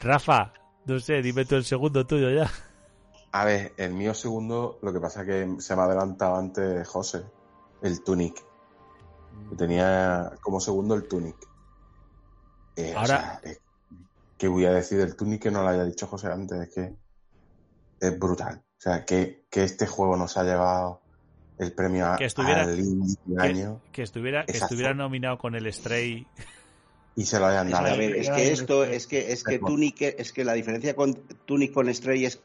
Rafa, no sé, dime tú el segundo tuyo ya. A ver, el mío segundo, lo que pasa es que se me ha adelantado antes José, el Tunic. Que tenía como segundo el Tunic. Eh, o Ahora- sea, ¿qué voy a decir del Tunic que no lo haya dicho José antes? Es que es brutal. O sea, que, que este juego nos ha llevado el premio a- Que estuviera- al Que, año. que estuviera, que estuviera nominado con el Stray. y se lo hayan Es, dado. a ver, es que esto, es que, es que Tunic, es que la diferencia con Tunic con Stray es,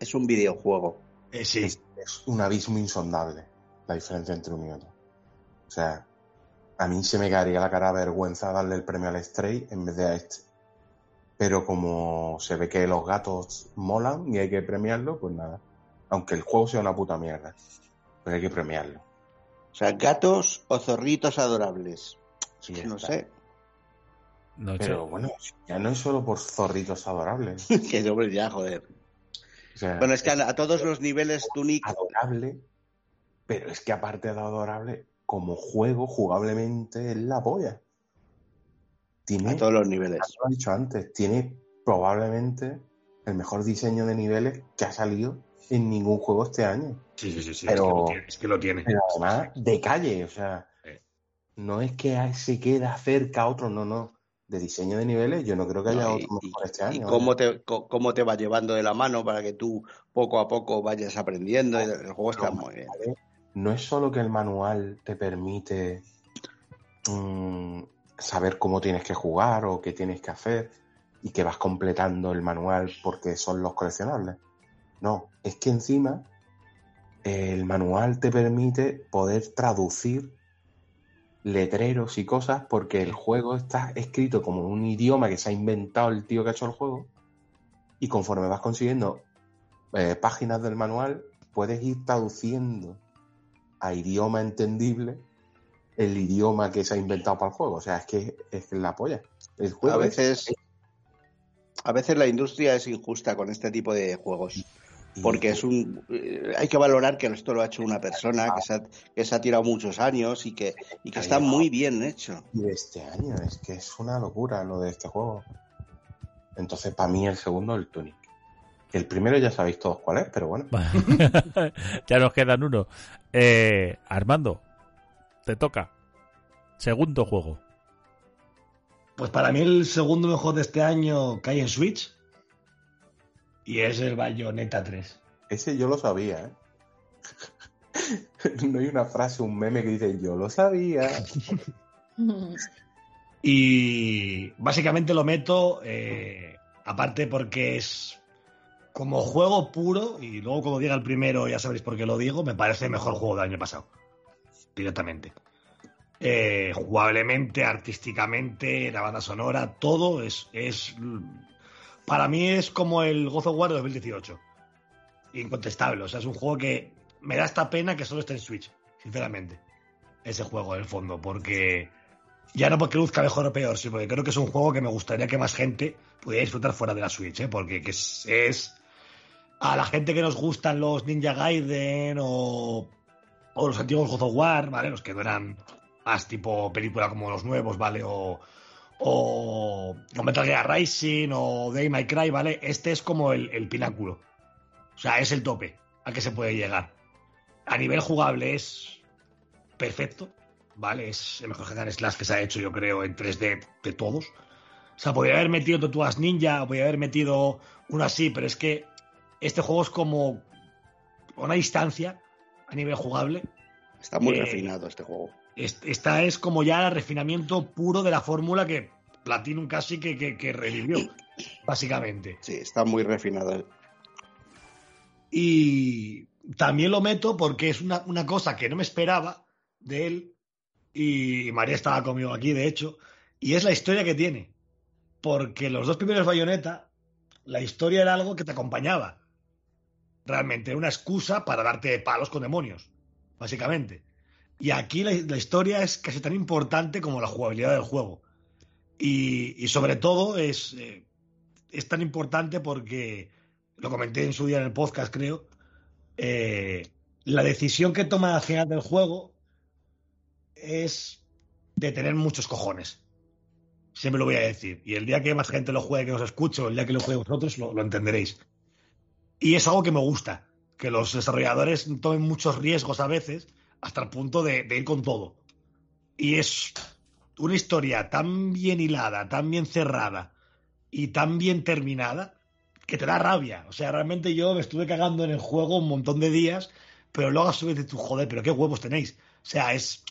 es un videojuego. Eh, sí. Es, es un abismo insondable la diferencia entre uno y otro. O sea, a mí se me caería la cara de vergüenza darle el premio al Stray en vez de a este. Pero como se ve que los gatos molan y hay que premiarlo, pues nada. Aunque el juego sea una puta mierda. Pero hay que premiarlo. O sea, gatos o zorritos adorables. Sí, no está. sé. No. Pero bueno, ya no es solo por zorritos adorables. que hombre, ya, joder. O sea, Bueno, es que a, a todos los niveles Tunic adorable, pero es que aparte de adorable, como juego, jugablemente es la polla. Tiene, a todos los niveles. lo he dicho antes, tiene probablemente el mejor diseño de niveles que ha salido en ningún juego este año. Sí, sí, sí, sí, Pero- es, que lo tiene, es que lo tiene. Pero además, de calle, o sea, Sí. no es que se queda cerca a otro, no, no. De diseño de niveles, yo no creo que haya No, y- otro mejor y- este y año. cómo te, cómo te va llevando de la mano para que tú poco a poco vayas aprendiendo. El juego está muy bien. No es solo que el manual te permite mm, saber cómo tienes que jugar o qué tienes que hacer y que vas completando el manual porque son los coleccionables. No, es que encima el manual te permite poder traducir letreros y cosas porque el juego está escrito como un idioma que se ha inventado el tío que ha hecho el juego y conforme vas consiguiendo eh, páginas del manual puedes ir traduciendo a idioma entendible el idioma que se ha inventado para el juego. O sea, es que es la polla. El juego A es- veces, a veces la industria es injusta con este tipo de juegos. y- Porque es un. eh, Hay que valorar que esto lo ha hecho una persona que se ha, que se ha tirado muchos años y que, y que está muy bien hecho. y de este año, es que es una locura lo de este juego. Entonces, para mí, el segundo, el Tunic. El primero ya sabéis todos cuál es, pero bueno. ya nos quedan uno. Eh, Armando, te toca. Segundo juego. Pues para mí el segundo mejor de este año cae en Switch. Y es el Bayonetta 3. Ese yo lo sabía, ¿eh? no hay una frase, un meme que dice yo lo sabía. Y básicamente lo meto, eh, aparte porque es como juego puro, y luego cuando diga el primero ya sabréis por qué lo digo, me parece el mejor juego del año pasado. Directamente. Eh, jugablemente, artísticamente, la banda sonora, todo es, es. Para mí es como el God of War de 2018. Incontestable. O sea, es un juego que me da esta pena que solo esté en Switch, sinceramente. Ese juego, en el fondo, porque. Ya no porque luzca mejor o peor, sino porque creo que es un juego que me gustaría que más gente pudiera disfrutar fuera de la Switch, ¿eh? porque que es, es a la gente que nos gustan los Ninja Gaiden o, o los antiguos God of War, ¿vale? Los que no eran más tipo película como los nuevos, ¿vale? O, o, Metal Gear Rising o Day My Cry, ¿vale? Este es como el, pináculo. O sea, es el tope al que se puede llegar. A nivel jugable es perfecto, ¿vale? Es el mejor Hack Slash que se ha hecho, yo creo, en 3D de todos. O sea, podría haber metido Tortugas Ninja, podría haber metido uno así, pero es que este juego es como una distancia a nivel jugable. Está muy Eh, refinado este juego. Es- Esta es como ya el refinamiento puro de la fórmula que Platinum casi que, que, que revivió, básicamente. Sí, está muy refinado. Y también lo meto porque es una, una cosa que no me esperaba de él. Y María estaba conmigo aquí, de hecho. Y es la historia que tiene. Porque los dos primeros Bayonetta, la historia era algo que te acompañaba. Realmente, era una excusa para darte palos con demonios, básicamente. Y aquí la, historia es casi tan importante como la jugabilidad del juego. Y, sobre todo es, eh, es tan importante porque, lo comenté en su día en el podcast, creo, eh, la decisión que toma al final del juego es de tener muchos cojones. Siempre lo voy a decir. Y el día que más gente lo juegue, que os escuche, o el día que lo juegue vosotros, lo entenderéis. Y es algo que me gusta, que los desarrolladores tomen muchos riesgos a veces hasta el punto de, de ir con todo. Y es una historia tan bien hilada, tan bien cerrada y tan bien terminada que te da rabia. O sea, realmente yo me estuve cagando en el juego un montón de días, pero luego a su vez de tu joder, pero qué huevos tenéis. O sea, es.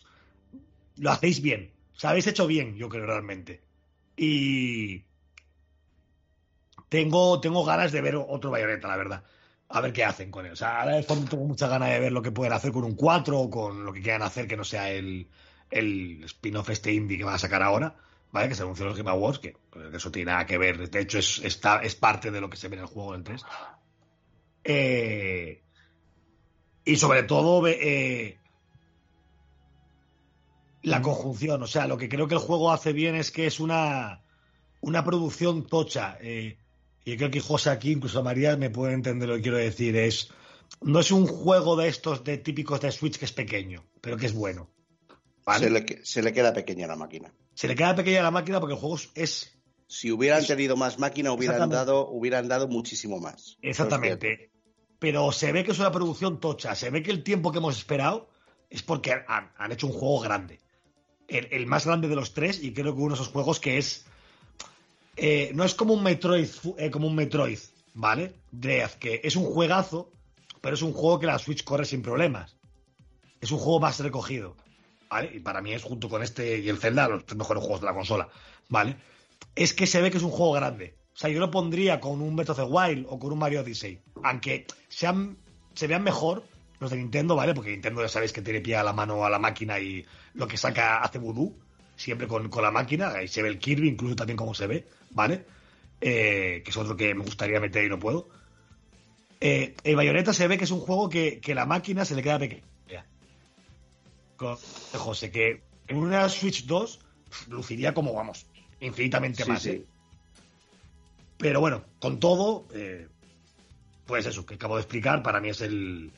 Lo hacéis bien. O sea, habéis hecho bien, yo creo realmente. Y tengo, tengo ganas de ver otro Bayonetta, la verdad. A ver qué hacen con él. O sea, ahora tengo muchas ganas de ver lo que pueden hacer con un 4 o con lo que quieran hacer que no sea el, el spin-off este indie que van a sacar ahora, ¿vale? Que se anunció en los Game Awards, que, que eso tiene nada que ver. De hecho, es, está, es parte de lo que se ve en el juego del 3. Eh, y sobre todo, eh, la conjunción. O sea, lo que creo que el juego hace bien es que es una, una producción tocha. Eh, y creo que José aquí, incluso María, me puede entender lo que quiero decir. Es, no es un juego de estos de típicos de Switch que es pequeño, pero que es bueno. Se, le, se, le, queda pequeña la máquina. Se le queda pequeña la máquina porque el juego es. Si hubieran tenido más máquina, hubieran dado, hubieran dado muchísimo más. Exactamente. Pero se ve que es una producción tocha. Se ve que el tiempo que hemos esperado es porque han, han hecho un juego grande. El, el, más grande de los tres, y creo que uno de esos juegos que es. Eh, no es como un Metroid, eh, como un Metroid, ¿vale? Dread, que es un juegazo, pero es un juego que la Switch corre sin problemas. Es un juego más recogido. ¿vale? Y para mí es junto con este y el Zelda los mejores juegos de la consola, ¿vale? Es que se ve que es un juego grande. O sea, yo lo pondría con un Breath of the Wild o con un Mario Odyssey. Aunque sean, se vean mejor los de Nintendo, ¿vale? Porque Nintendo ya sabéis que tiene pie a la mano a la máquina y lo que saca hace vudú, siempre con, con la máquina. Ahí se ve el Kirby, incluso también como se ve, ¿vale? Eh, que es otro que me gustaría meter y no puedo. Eh, el Bayonetta se ve que es un juego que, que la máquina se le queda pequeña con José, que en una Switch 2 luciría como, vamos, infinitamente Sí, más. sí. ¿eh? Pero bueno, con todo, eh, pues eso que acabo de explicar, para mí es el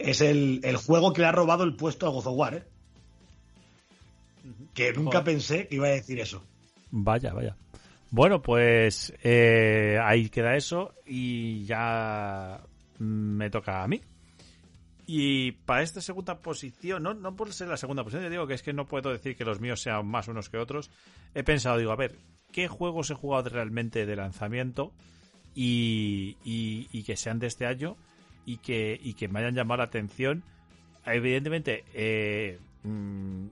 es el, el juego que le ha robado el puesto a God of War, ¿eh? Que nunca Joder. pensé que iba a decir eso. Vaya, vaya. Bueno, pues eh, ahí queda eso y ya me toca a mí. Y para esta segunda posición, no, no por ser la segunda posición, yo digo que es que no puedo decir que los míos sean más unos que otros. He pensado, digo, a ver, ¿qué juegos he jugado realmente de lanzamiento y, y- que sean de este año y que, y que me hayan llamado la atención? Evidentemente, eh, mm,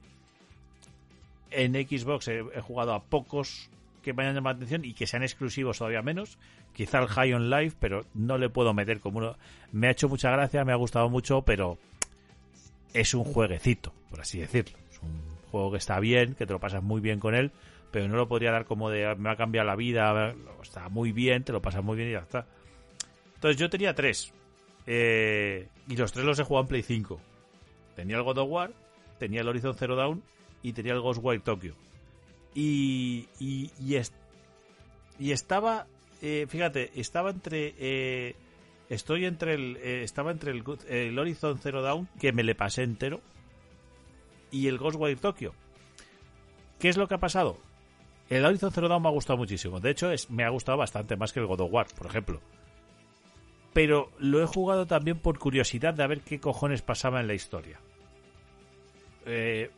en Xbox he jugado a pocos que me hayan llamado la atención y que sean exclusivos todavía menos. Quizá el High on Life, pero no le puedo meter como uno. Me ha hecho mucha gracia, me ha gustado mucho, pero es un jueguecito, por así decirlo. Es un juego que está bien, que te lo pasas muy bien con él, pero no lo podría dar como de me va a cambiar la vida, está muy bien, te lo pasas muy bien y ya está. Entonces yo tenía tres. eh, y los tres los he jugado en Play 5. Tenía el God of War, tenía el Horizon Zero Dawn y tenía el Ghostwire Tokyo. Y, y, y, y estaba, eh, fíjate, estaba entre, eh, estoy entre el, eh, estaba entre el, el Horizon Zero Dawn, que me le pasé entero, y el Ghostwire Tokyo. ¿Qué es lo que ha pasado? El Horizon Zero Dawn me ha gustado muchísimo. De hecho, es, me ha gustado bastante más que el God of War, por ejemplo. Pero lo he jugado también por curiosidad de a ver qué cojones pasaba en la historia. Eh,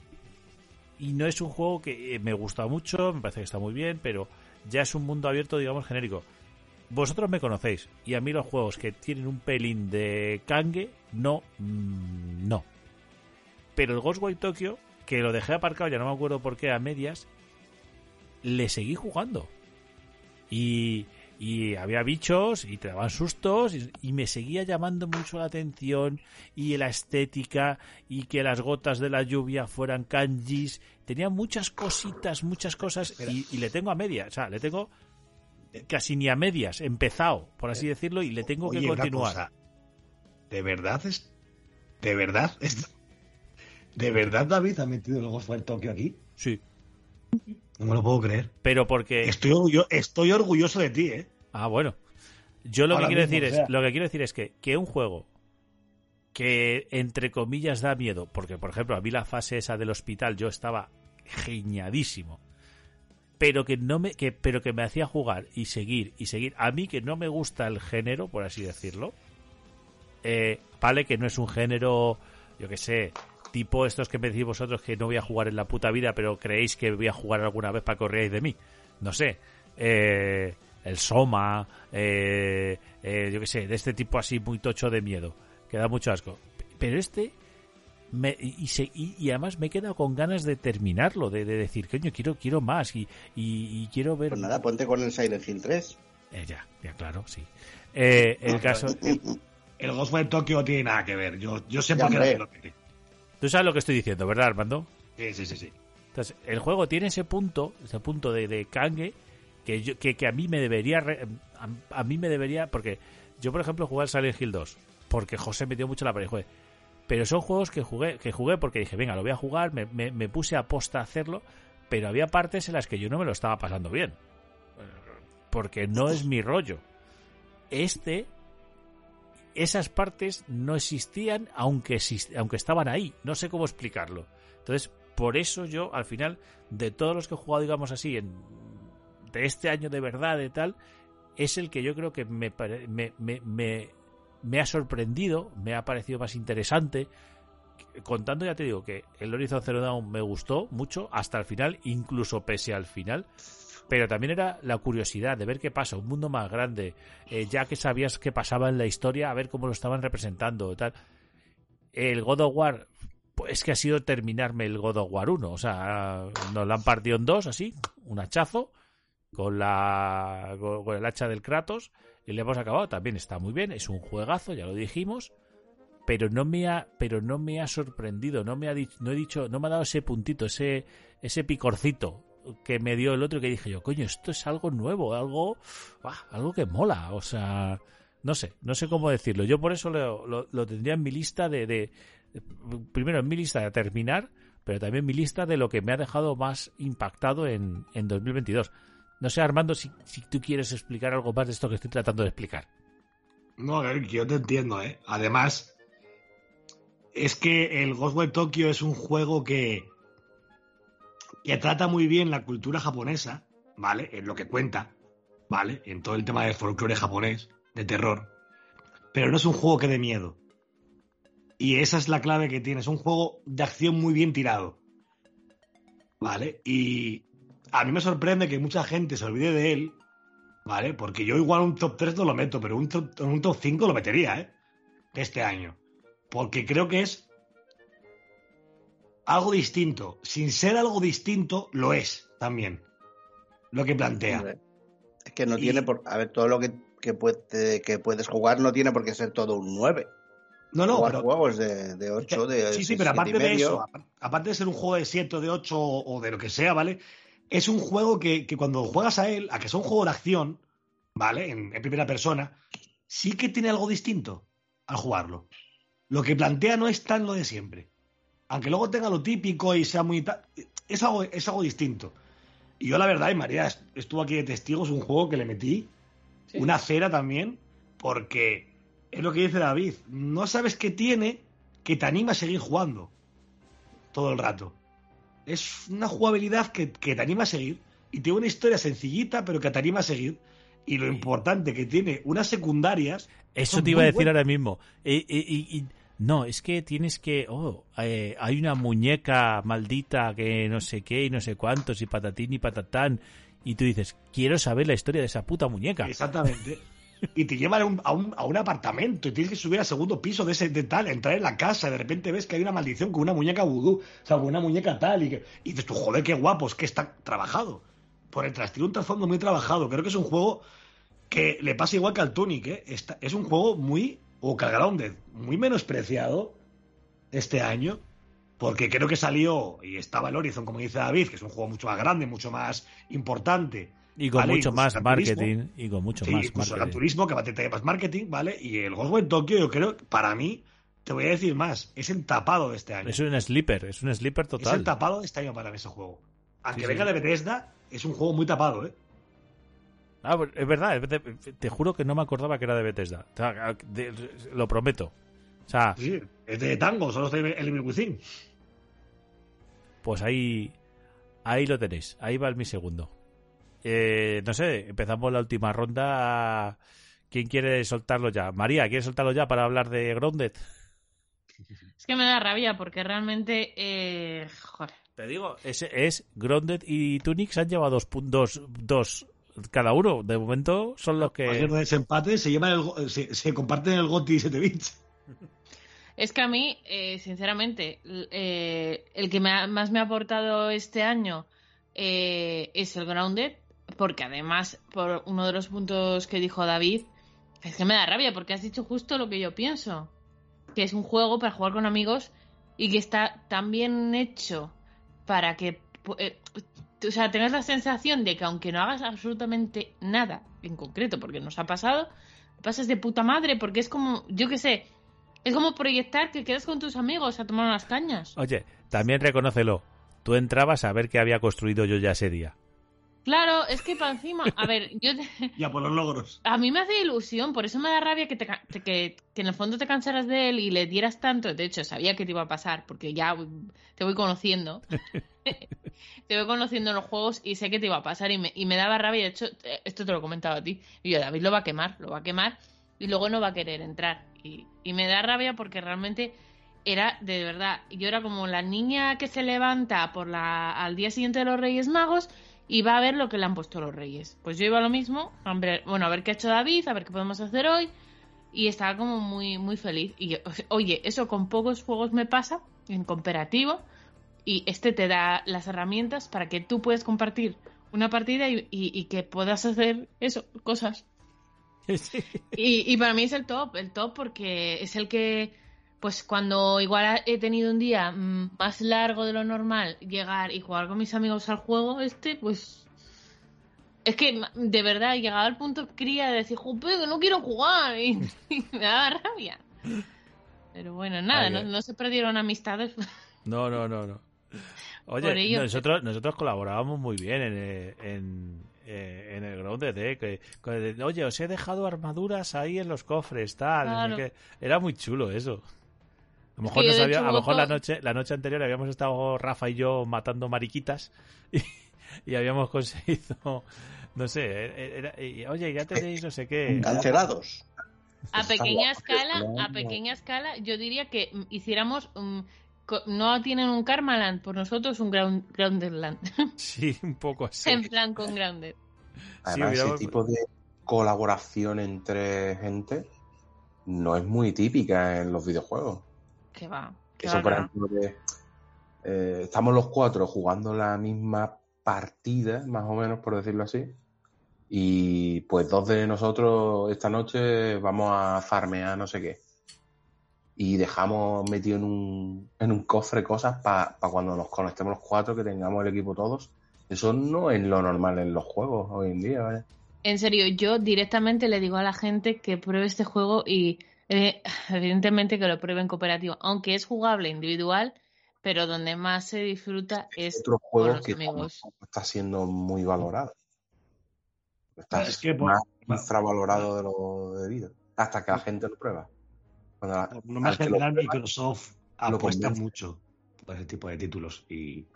y no es un juego que eh, me gusta mucho, me parece que está muy bien, pero ya es un mundo abierto, digamos, genérico. Vosotros me conocéis, y a mí los juegos que tienen un pelín de kange, no, mm, no. Pero el Ghostwire Tokyo, que lo dejé aparcado, ya no me acuerdo por qué, a medias, le seguí jugando. Y, y había bichos y te daban sustos y, y me seguía llamando mucho la atención y la estética y que las gotas de la lluvia fueran kanjis. Tenía muchas cositas, muchas cosas y, y le tengo a medias, o sea, le tengo casi ni a medias, empezado, por así decirlo, y le tengo Oye, que continuar. cosa, ¿De verdad es. ¿De verdad? es- ¿De verdad David ha metido el Ghostwire Tokyo aquí? Sí, No me lo puedo creer. pero porque... Estoy, orgullo- estoy orgulloso de ti, ¿eh? Ah, bueno. Yo lo Ahora que quiero decir sea. es, lo que quiero decir es que, que un juego que entre comillas da miedo, porque por ejemplo a mí la fase esa del hospital yo estaba geniadísimo, pero que no me, que, pero que me hacía jugar y seguir y seguir. A mí que no me gusta el género, por así decirlo, eh, vale que no es un género, yo que sé, tipo estos que me decís vosotros que no voy a jugar en la puta vida, pero creéis que voy a jugar alguna vez para que os riáis de mí. No sé. Eh, el Soma, eh, eh, yo que sé, de este tipo así muy tocho de miedo, que da mucho asco. Pero este me, y, se, y, además me he quedado con ganas de terminarlo, de, decir, coño, quiero, quiero más y, y, quiero ver... Pues nada, ponte con el Silent Hill 3. Eh, ya, ya, claro, sí. Eh, el caso... El, Ghostwire Tokyo no tiene nada que ver. Yo, yo sé por qué. Tú sabes lo que estoy diciendo, ¿verdad, Armando? Sí, sí, sí, sí. Entonces, el juego tiene ese punto, ese punto de, de Kange, que, yo, que, que, a mí me debería... a, mí me debería... Porque yo, por ejemplo, jugué al Silent Hill 2, porque José me dio mucho la pareja. Pero son juegos que jugué, que jugué porque dije, venga, lo voy a jugar, me, me, puse a posta a hacerlo, pero había partes en las que yo no me lo estaba pasando bien. Porque no es mi rollo. Este, esas partes no existían, aunque, aunque estaban ahí. No sé cómo explicarlo. Entonces, por eso yo, al final, de todos los que he jugado, digamos así, en, de este año de verdad, de tal, es el que yo creo que me, me, me, me ha sorprendido, me ha parecido más interesante. Contando, ya te digo que el Horizon Zero Dawn me gustó mucho hasta el final, incluso pese al final. Pero también era la curiosidad de ver qué pasa, un mundo más grande, eh, ya que sabías qué pasaba en la historia, a ver cómo lo estaban representando tal. El God of War, pues que ha sido terminarme el God of War 1, o sea, nos lo han partido en dos, así, un hachazo, con, la, con el hacha del Kratos, y le hemos acabado, también está muy bien, es un juegazo, ya lo dijimos, pero no me ha, pero no me ha sorprendido, no me ha no he dicho, no me ha dado ese puntito, ese, ese picorcito que me dio el otro que dije yo, coño, esto es algo nuevo, algo, algo que mola, o sea, no sé, no sé cómo decirlo. Yo por eso lo, lo, tendría en mi lista de, de, primero en mi lista de terminar, pero también en mi lista de lo que me ha dejado más impactado en, en 2022. No sé, Armando, si, tú quieres explicar algo más de esto que estoy tratando de explicar. No, yo te entiendo, ¿eh? Además, es que el Ghostwire Tokyo es un juego que, que trata muy bien la cultura japonesa, ¿vale? En lo que cuenta, ¿vale? En todo el tema del folclore japonés, de terror. Pero no es un juego que dé miedo. Y esa es la clave que tiene. Es un juego de acción muy bien tirado. ¿Vale? Y, a mí me sorprende que mucha gente se olvide de él, ¿vale? Porque yo igual un top 3 no lo meto, pero un top, un top 5 lo metería, ¿eh? Este año. Porque creo que es algo distinto. Sin ser algo distinto, lo es también. Lo que plantea. Es que no tiene por. A ver, todo lo que, que, puede, que puedes jugar no tiene por qué ser todo un 9. No, no, pero, juegos de, de 8, de Sí, sí, pero aparte de eso, aparte de ser un juego de 7 o de 8 o de lo que sea, ¿vale? es un juego que, cuando juegas a él, a que es un juego de acción, ¿vale? En, primera persona, sí que tiene algo distinto al jugarlo. Lo que plantea no es tan lo de siempre. Aunque luego tenga lo típico y sea muy... Es algo, es algo distinto. Y yo la verdad, y María estuvo aquí de testigo, es un juego que le metí una cera también, porque es lo que dice David, no sabes qué tiene que te anima a seguir jugando todo el rato es una jugabilidad que, te anima a seguir y tiene una historia sencillita, pero que te anima a seguir. Y lo importante que tiene unas secundarias. Eso te iba a decir ahora mismo. y, no, es que tienes que. Oh, eh, hay una muñeca maldita que no sé qué y no sé cuántos, y patatín y patatán. Y tú dices, quiero saber la historia de esa puta muñeca. Exactamente y te llevan a un, a, un, a un, apartamento y tienes que subir al segundo piso de ese de tal, entrar en la casa y de repente ves que hay una maldición con una muñeca vudú, o sea, con una muñeca tal y, que, y dices tú, joder, qué guapos, que está trabajado. Por detrás tiene un trasfondo muy trabajado. Creo que es un juego que le pasa igual que al Tunic, ¿eh? es un juego muy, o Grounded, muy menospreciado este año, porque creo que salió y estaba el Horizon, como dice David, que es un juego mucho más grande, mucho más importante y con mucho más marketing. Y con mucho más marketing. el turismo que va a tener más marketing, ¿vale? Y el Ghostwire Tokyo, yo creo, para mí, te voy a decir más, es el tapado de este año. Es un sleeper, es un sleeper total. Es el tapado de este año para mí ese juego. Aunque venga de Bethesda, es un juego muy tapado, ¿eh? Ah, pues, es verdad, te juro que no me acordaba que era de Bethesda. lo prometo. O sea, sí, es de Tango, solo es de el Within. Pues ahí, ahí lo tenéis. Ahí va el mi segundo. Eh, no sé, empezamos la última ronda. ¿Quién quiere soltarlo ya? María, ¿quieres soltarlo ya para hablar de Grounded? Es que me da rabia porque realmente. Eh, joder. Te digo, es, es Grounded y Tunic se han llevado dos, dos, dos cada uno. De momento son los que. Cualquier desempate se, lleva el, se, se comparten el GOTI 7 bits. Es que a mí, eh, sinceramente, eh, el que más me ha aportado este año eh, es el Grounded, porque además, por uno de los puntos que dijo David, es que me da rabia, porque has dicho justo lo que yo pienso, que es un juego para jugar con amigos y que está tan bien hecho para que, o sea, tengas la sensación de que aunque no hagas absolutamente nada en concreto, porque nos ha pasado, pasas de puta madre, porque es como, yo qué sé, es como proyectar que quedas con tus amigos a tomar unas cañas. Oye, también reconócelo. Tú entrabas a ver qué había construido yo ya ese día. Claro, es que para encima, a ver, yo... Ya por los logros. A mí me hace ilusión, por eso me da rabia que, te, que, que, en el fondo te cansaras de él y le dieras tanto. De hecho, sabía que te iba a pasar, porque ya te voy conociendo. te voy conociendo en los juegos y sé que te iba a pasar y me, y me daba rabia. De hecho, esto te lo he comentado a ti. Y yo, David lo va a quemar, lo va a quemar y luego no va a querer entrar. Y, y me da rabia porque realmente era de verdad, yo era como la niña que se levanta por la, al día siguiente de los Reyes Magos y va a ver lo que le han puesto los Reyes. Pues yo iba a lo mismo, a ver, bueno, a ver qué ha hecho David, a ver qué podemos hacer hoy y estaba como muy muy feliz. Y oye, eso con pocos juegos me pasa en cooperativo y este te da las herramientas para que tú puedas compartir una partida y, y que puedas hacer eso, cosas. Y, y, para mí es el top, el top porque es el que, pues cuando igual he tenido un día mm, más largo de lo normal, llegar y jugar con mis amigos al juego este, pues es que de verdad llegaba al punto cría de decir, que no quiero jugar y, me daba rabia. Pero bueno, nada, no, se perdieron amistades. No, no, no, no. Oye, nosotros, nosotros colaborábamos muy bien en eh, en el Grounded, ¿eh? Que, oye, os he dejado armaduras ahí en los cofres, tal. Era muy chulo eso. A lo mejor, a lo mejor la noche la noche anterior habíamos estado Rafa y yo matando mariquitas y, habíamos conseguido, no sé, eh, oye, ya tenéis no sé qué. Cancelados. A pequeña escala, a pequeña escala, yo diría que hiciéramos no tienen un Karmaland, por nosotros un ground, Grounderland. Sí, un poco así. en plan con Grounded. Además, ese tipo de colaboración entre gente no es muy típica en los videojuegos. Que va. Eso, por ejemplo, que eh, estamos los cuatro jugando la misma partida, más o menos, por decirlo así. Y pues dos de nosotros esta noche vamos a farmear no sé qué y dejamos metido en un, en un cofre cosas para cuando nos conectemos los cuatro, que tengamos el equipo todos. Eso no es lo normal en los juegos hoy en día, ¿vale? En serio, yo directamente le digo a la gente que pruebe este juego y eh, evidentemente que lo pruebe en cooperativo, aunque es jugable individual, pero donde más se disfruta es otro juego que está siendo muy valorado. Está es que más infravalorado de lo debido, hasta que la gente lo prueba. No más general, Microsoft apuesta mucho por ese tipo de títulos y,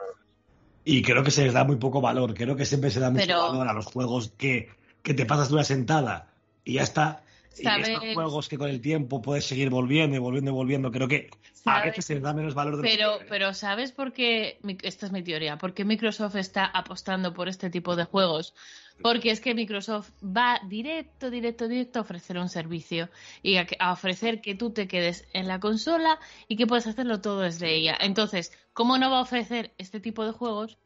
y creo que se les da muy poco valor. Creo que siempre se da mucho valor a los juegos que, que te pasas de una sentada y ya está. Y estos juegos que con el tiempo puedes seguir volviendo y volviendo y volviendo, creo que a veces se les da menos valor. De pero, pero ¿sabes por qué? Esta es mi teoría. ¿Por qué Microsoft está apostando por este tipo de juegos? Porque es que Microsoft va directo, directo, directo a ofrecer un servicio y a, ofrecer que tú te quedes en la consola y que puedas hacerlo todo desde ella. Entonces, ¿cómo no va a ofrecer este tipo de juegos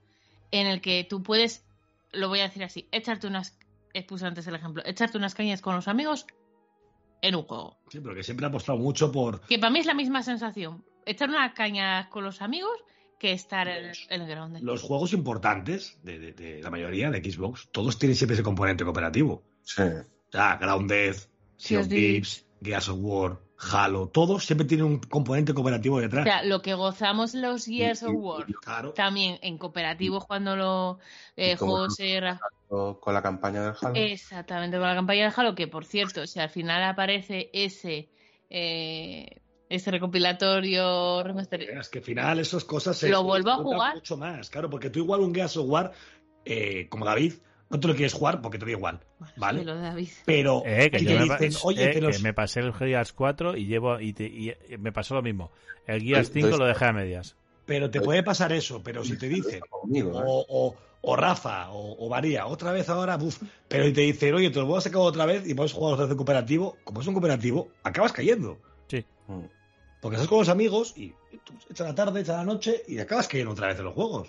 en el que tú puedes, lo voy a decir así, echarte unas, puse antes el ejemplo, echarte unas cañas con los amigos en un juego? Sí, pero que siempre ha apostado mucho por... Que para mí es la misma sensación. Echar unas cañas con los amigos que estar en, el ground. Los juegos importantes de, la mayoría de Xbox, todos tienen siempre ese componente cooperativo. Sí. O sea, Grounded, Sea of Thieves, Gears of War, Halo, todos siempre tienen un componente cooperativo detrás. O sea, lo que gozamos los Gears of War, también en cooperativo cuando los eh, juegos Con la campaña del Halo. Exactamente, con la campaña del Halo, que por cierto, si al final aparece ese eh, este recopilatorio remasterizado. Es que al final esas cosas se lo vuelvo a jugar mucho más, claro, porque tú igual un Gears of War, eh, como David, no te lo quieres jugar porque te da igual, ¿vale? Pero eh, que yo me, dicen, Oye, eh, que me pasé el Gears 4 y llevo y, me pasó lo mismo. El Gears 5 lo dejé a medias. Pero te puede pasar eso, pero si te dicen, o, o, Rafa, o, María, otra vez ahora, buf, pero y te dicen, oye, te lo voy a sacar otra vez y vamos a jugar otra vez en cooperativo, como es un cooperativo, acabas cayendo. Sí. Mm. Porque estás con los amigos y tú echa la tarde, echa la noche y acabas cayendo otra vez en los juegos.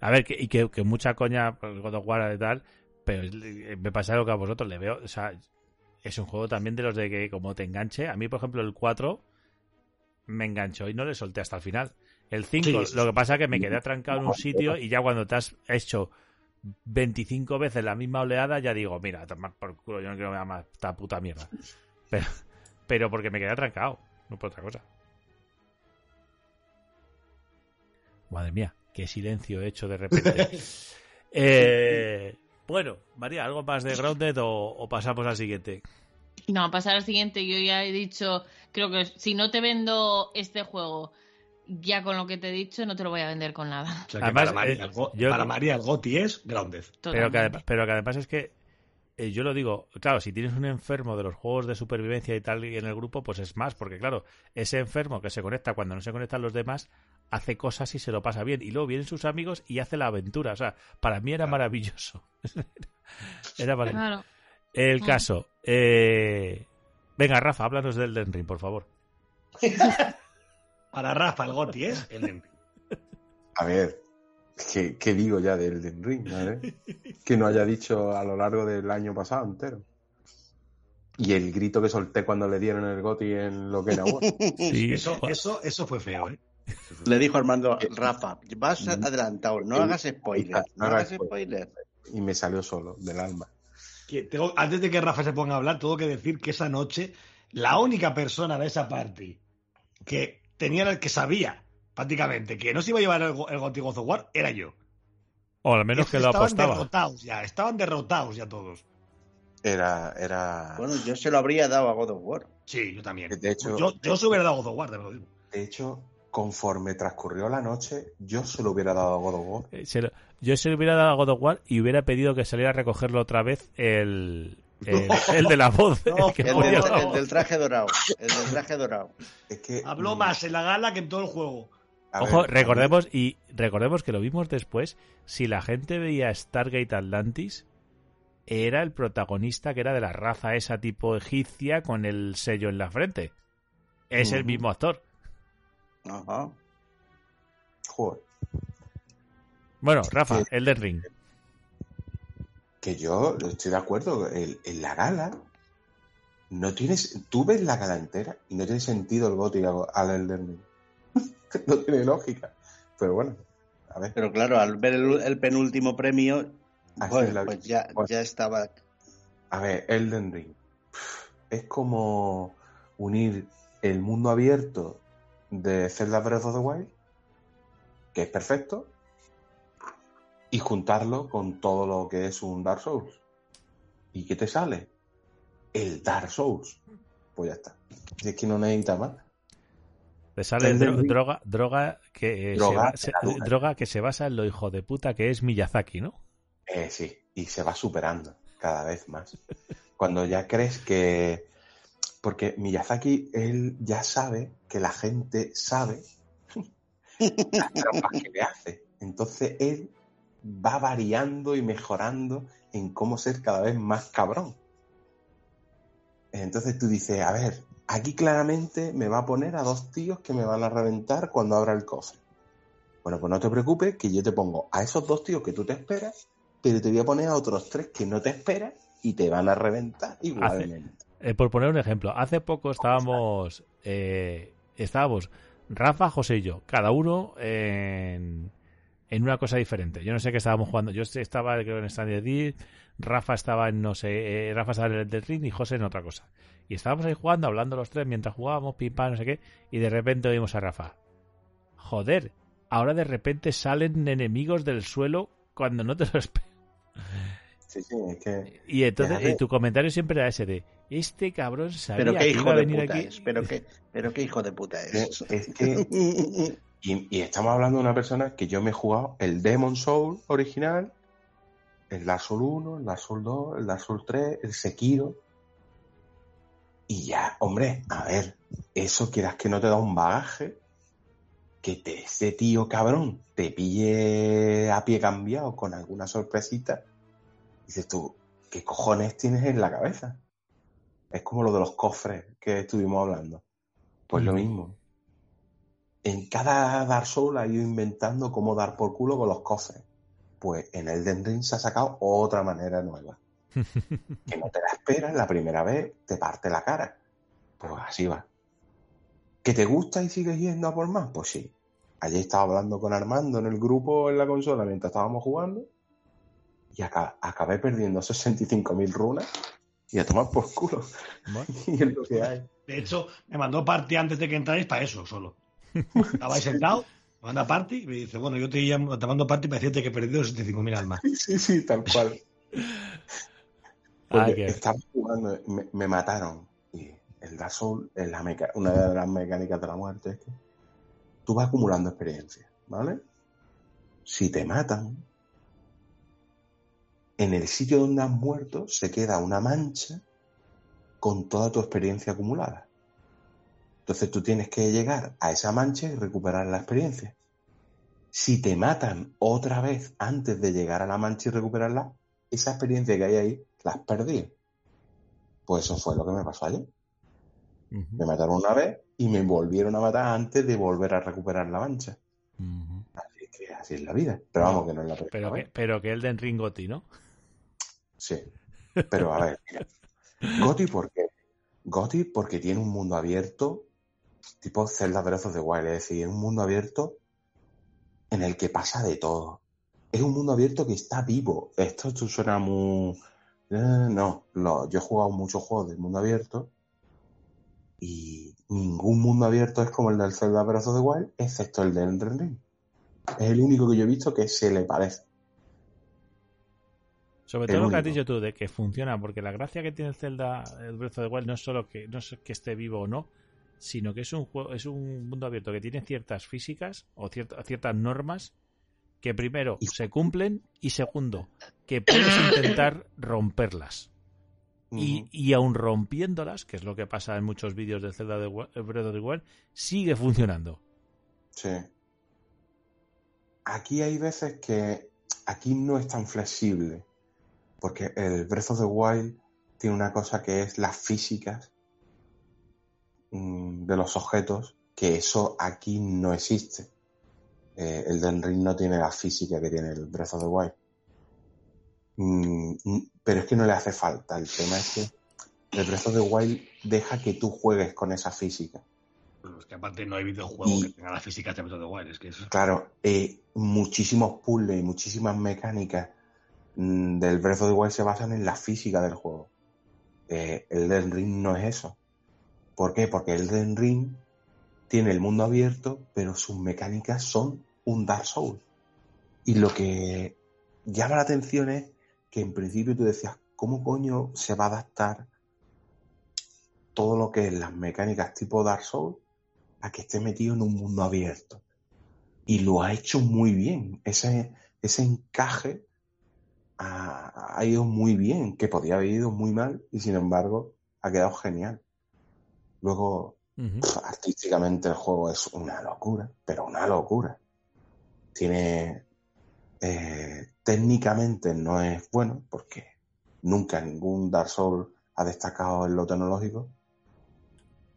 A ver, que, y que, que mucha coña por el God of War y tal, pero es- me pasa algo que a vosotros le veo. O sea, es un juego también de los de que como te enganche. A mí, por ejemplo, el 4 me enganchó y no le solté hasta el final. El 5, Sí, sí, lo que pasa es que me quedé atrancado en un sitio y ya cuando te has hecho 25 veces la misma oleada, ya digo, mira, tomar por culo, yo no quiero más esta puta mierda. Pero, pero porque me quedé atrancado, no por otra cosa. Madre mía, qué silencio he hecho de repente. Eh, bueno, María, ¿algo más de Grounded o, o pasamos al siguiente? No, pasar al siguiente, yo ya he dicho, creo que si no te vendo este juego ya con lo que te he dicho, no te lo voy a vender con nada. O sea, que Además, para, María, eh, el Go- yo- para María el Goti es Grounded. Pero que, Totalmente. pero que además es que eh, yo lo digo, claro, si tienes un enfermo de los juegos de supervivencia y tal y en el grupo, pues es más, porque claro, ese enfermo que se conecta cuando no se conectan los demás, hace cosas y se lo pasa bien. Y luego vienen sus amigos y hace la aventura. O sea, para mí era Claro. maravilloso. era maravilloso. Claro. El caso. eh, Venga, Rafa, háblanos del Den Ring, por favor. Para Rafa el Goti es el Elden Ring. A ver, ¿qué, qué digo ya del Elden Ring? ¿vale? Que no haya dicho a lo largo del año pasado entero. Y el grito que solté cuando le dieron el goti en lo que era bueno. Sí, Eso, eso, eso fue feo, ¿eh? Le dijo Armando, Rafa, vas adelantado, no hagas spoiler, no no hagas spoiler. Y me salió solo, del alma. Que tengo- antes de que Rafa se ponga a hablar, tengo que decir que esa noche la única persona de esa party que tenía el que sabía prácticamente que no se iba a llevar el, el Goti God of War era yo. O al menos que lo estaban apostaba. derrotados ya, estaban derrotados ya todos. Era, era. Bueno, yo se lo habría dado a God of War. Sí, yo también. De hecho- yo, yo se hubiera dado God of War, te lo digo. De hecho, conforme transcurrió la noche, yo se lo hubiera dado a God of War. Eh, se lo- yo se lo hubiera dado a God of War y hubiera pedido que saliera a recogerlo otra vez el, el, el de la voz. No, el que El ponía del, el traje dorado. El del traje dorado. Es que. Habló mm, más en la gala que en todo el juego. a Ojo, ver, recordemos y recordemos que lo vimos después. Si la gente veía Stargate Atlantis, era el protagonista que era de la raza esa tipo egipcia con el sello en la frente. Es el mismo actor. Ajá. Joder, Bueno, Rafa, el del ring. que yo estoy de acuerdo. el- en la gala. No tienes. Tú ves la gala entera y no tiene sentido el goti al Elden Ring. no tiene lógica. Pero bueno, a ver. Pero claro, al ver el, el penúltimo premio, Así pues, la pues ya, Bueno. ya estaba. A ver, Elden Ring. Es como unir el mundo abierto de Zelda Breath of the Wild, que es perfecto, y juntarlo con todo lo que es un Dark Souls. ¿Y qué te sale? El Dark Souls. Pues ya está. Si es que no necesita más. Le sale dro- droga, droga que eh, Droga, se, droga que se basa en lo hijo de puta que es Miyazaki, ¿no? Eh, sí, y se va superando cada vez más. Cuando ya crees que... Porque Miyazaki, él ya sabe que la gente sabe las trampas que le hace. Entonces él va variando y mejorando en cómo ser cada vez más cabrón. Entonces tú dices, a ver, aquí claramente me va a poner a dos tíos que me van a reventar cuando abra el cofre. Bueno, pues no te preocupes, que yo te pongo a esos dos tíos que tú te esperas, pero te voy a poner a otros tres que no te esperas y te van a reventar igualmente. Eh, por poner un ejemplo, hace poco estábamos, eh, estábamos Rafa, José y yo, cada uno en, en una cosa diferente. Yo no sé qué estábamos jugando. Yo estaba creo en Stand Deep, Rafa estaba en no sé, eh, Rafa estaba en el del ring y José en otra cosa. Y estábamos ahí jugando, hablando los tres mientras jugábamos, pim pam, no sé qué, y de repente oímos a Rafa. Joder, ahora de repente salen enemigos del suelo cuando no te lo esperas. Sí, sí, es que... Y entonces, y tu comentario siempre era ese de este cabrón sabía Pero qué que hijo iba a de venir puta aquí. es. Pero qué, pero qué hijo de puta es. Es que... Y, y estamos hablando de una persona que yo me he jugado el Demon Soul original, el Dark Souls 1, el Dark Souls 2, el Dark Souls 3, el Sekiro. Y ya, hombre, a ver, eso quieras que no te da un bagaje, que te, ese tío cabrón te pille a pie cambiado con alguna sorpresita. Dices tú, ¿qué cojones tienes en la cabeza? Es como lo de los cofres que estuvimos hablando. Pues lo mismo. En cada Dark Souls ha ido inventando cómo dar por culo con los cofres. Pues en Elden Ring se ha sacado otra manera nueva. que no te la esperas la primera vez, te parte la cara. Pues así va. ¿Que te gusta y sigues yendo a por más? Pues sí. Ayer estaba hablando con Armando en el grupo en la consola mientras estábamos jugando y acabé perdiendo 65.000 runas y a tomar por culo. y es lo que hay. De hecho, me mandó party antes de que entráis para eso solo. Estabais sentado, me manda party y me dice, bueno, yo te, llamo, te mando party para decirte que he perdido 65.000 almas. Sí, sí, tal cual. Porque estaba jugando, me, mataron. Y el Dark Souls, es la una de las mecánicas de la muerte es que tú vas acumulando experiencia, ¿vale? Si te matan, en el sitio donde has muerto se queda una mancha con toda tu experiencia acumulada. Entonces tú tienes que llegar a esa mancha y recuperar la experiencia. Si te matan otra vez antes de llegar a la mancha y recuperarla, esa experiencia que hay ahí la has perdido. Pues eso fue lo que me pasó ayer. Me mataron una vez y me volvieron a matar antes de volver a recuperar la mancha. Así que así es la vida. Pero vamos, que no es la pero que, pero que el de Ringoti, ¿no? Sí. Pero a ver, Goti, ¿por qué? Goti porque tiene un mundo abierto, tipo Zelda of the Wild, es decir, un mundo abierto en el que pasa de todo. Es un mundo abierto que está vivo. Esto suena muy... Eh, no, yo he jugado muchos juegos del mundo abierto y ningún mundo abierto es como el del Zelda of the Wild, excepto el de Elden. Es el único que yo he visto que se le parece. Sobre todo lo que has dicho tú, de que funciona, porque la gracia que tiene el Zelda, el Breath of the Wild, no es solo que, no es que esté vivo o no, sino que es un juego, es un mundo abierto que tiene ciertas físicas o ciertas normas que primero se cumplen y segundo, que puedes intentar romperlas. Y, y aun rompiéndolas, que es lo que pasa en muchos vídeos del Zelda de Breath of the Wild, sigue funcionando. Sí. Aquí hay veces que aquí no es tan flexible porque el Breath of the Wild tiene una cosa que es las físicas mm, de los objetos, que eso aquí no existe. Eh, el Den Ring no tiene la física que tiene el Breath of the Wild. Mm, mm, pero es que no le hace falta. El tema es que el Breath of the Wild deja que tú juegues con esa física. es que aparte no hay videojuego que tenga la física de Breath of the Wild. Es que Claro, eh, muchísimos puzzles y muchísimas mecánicas del Breath of the Wild se basan en la física del juego. Eh, el Elden Ring no es eso. ¿Por qué? Porque el Elden Ring tiene el mundo abierto, pero sus mecánicas son un Dark Souls. Y lo que llama la atención es que en principio tú decías, ¿cómo coño se va a adaptar todo lo que es las mecánicas tipo Dark Souls a que esté metido en un mundo abierto? Y lo ha hecho muy bien. Ese, ese encaje ha, ido muy bien, que podía haber ido muy mal y sin embargo ha quedado genial. Luego, artísticamente el juego es una locura, pero una locura. Tiene... Eh, técnicamente no es bueno porque nunca ningún Dark Souls ha destacado en lo tecnológico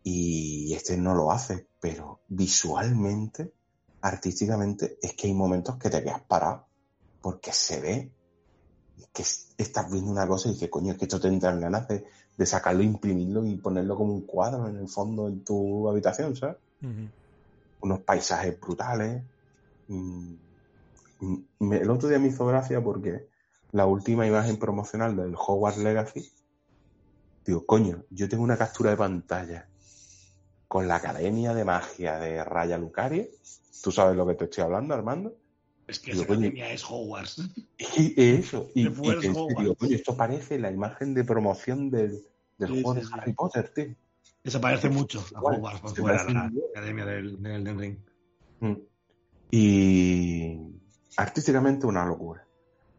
y este no lo hace, pero visualmente, artísticamente, es que hay momentos que te quedas parado porque se ve que estás viendo una cosa y dices, coño, es que esto te entran ganas de, sacarlo, imprimirlo y ponerlo como un cuadro en el fondo en tu habitación, ¿sabes? Unos paisajes brutales. Mm, mm, el otro día me hizo gracia porque la última imagen promocional del Hogwarts Legacy, digo, coño, yo tengo una captura de pantalla con la Academia de Magia de Raya Lucaria. ¿Tú sabes lo que te estoy hablando, Armando? Es que esa academia es Hogwarts. Y eso, y, y esto parece la imagen de promoción del, juego de Harry Potter, tío. Eso parece mucho a Hogwarts, porque fuera la academia del, del, Ring. Mm. Y artísticamente una locura.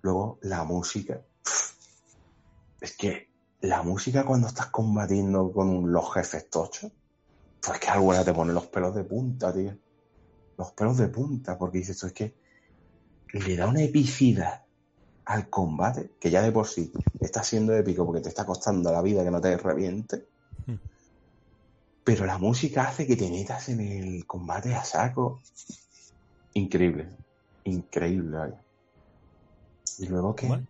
Luego, la música. Es que la música cuando estás combatiendo con los jefes tochos, pues que alguna te pone los pelos de punta, tío. Los pelos de punta, porque dices, esto es que le da una epicidad al combate, que ya de por sí está siendo épico porque te está costando la vida que no te reviente. pero la música hace que te metas en el combate a saco. Increíble, increíble. vaya. Y luego que Bueno.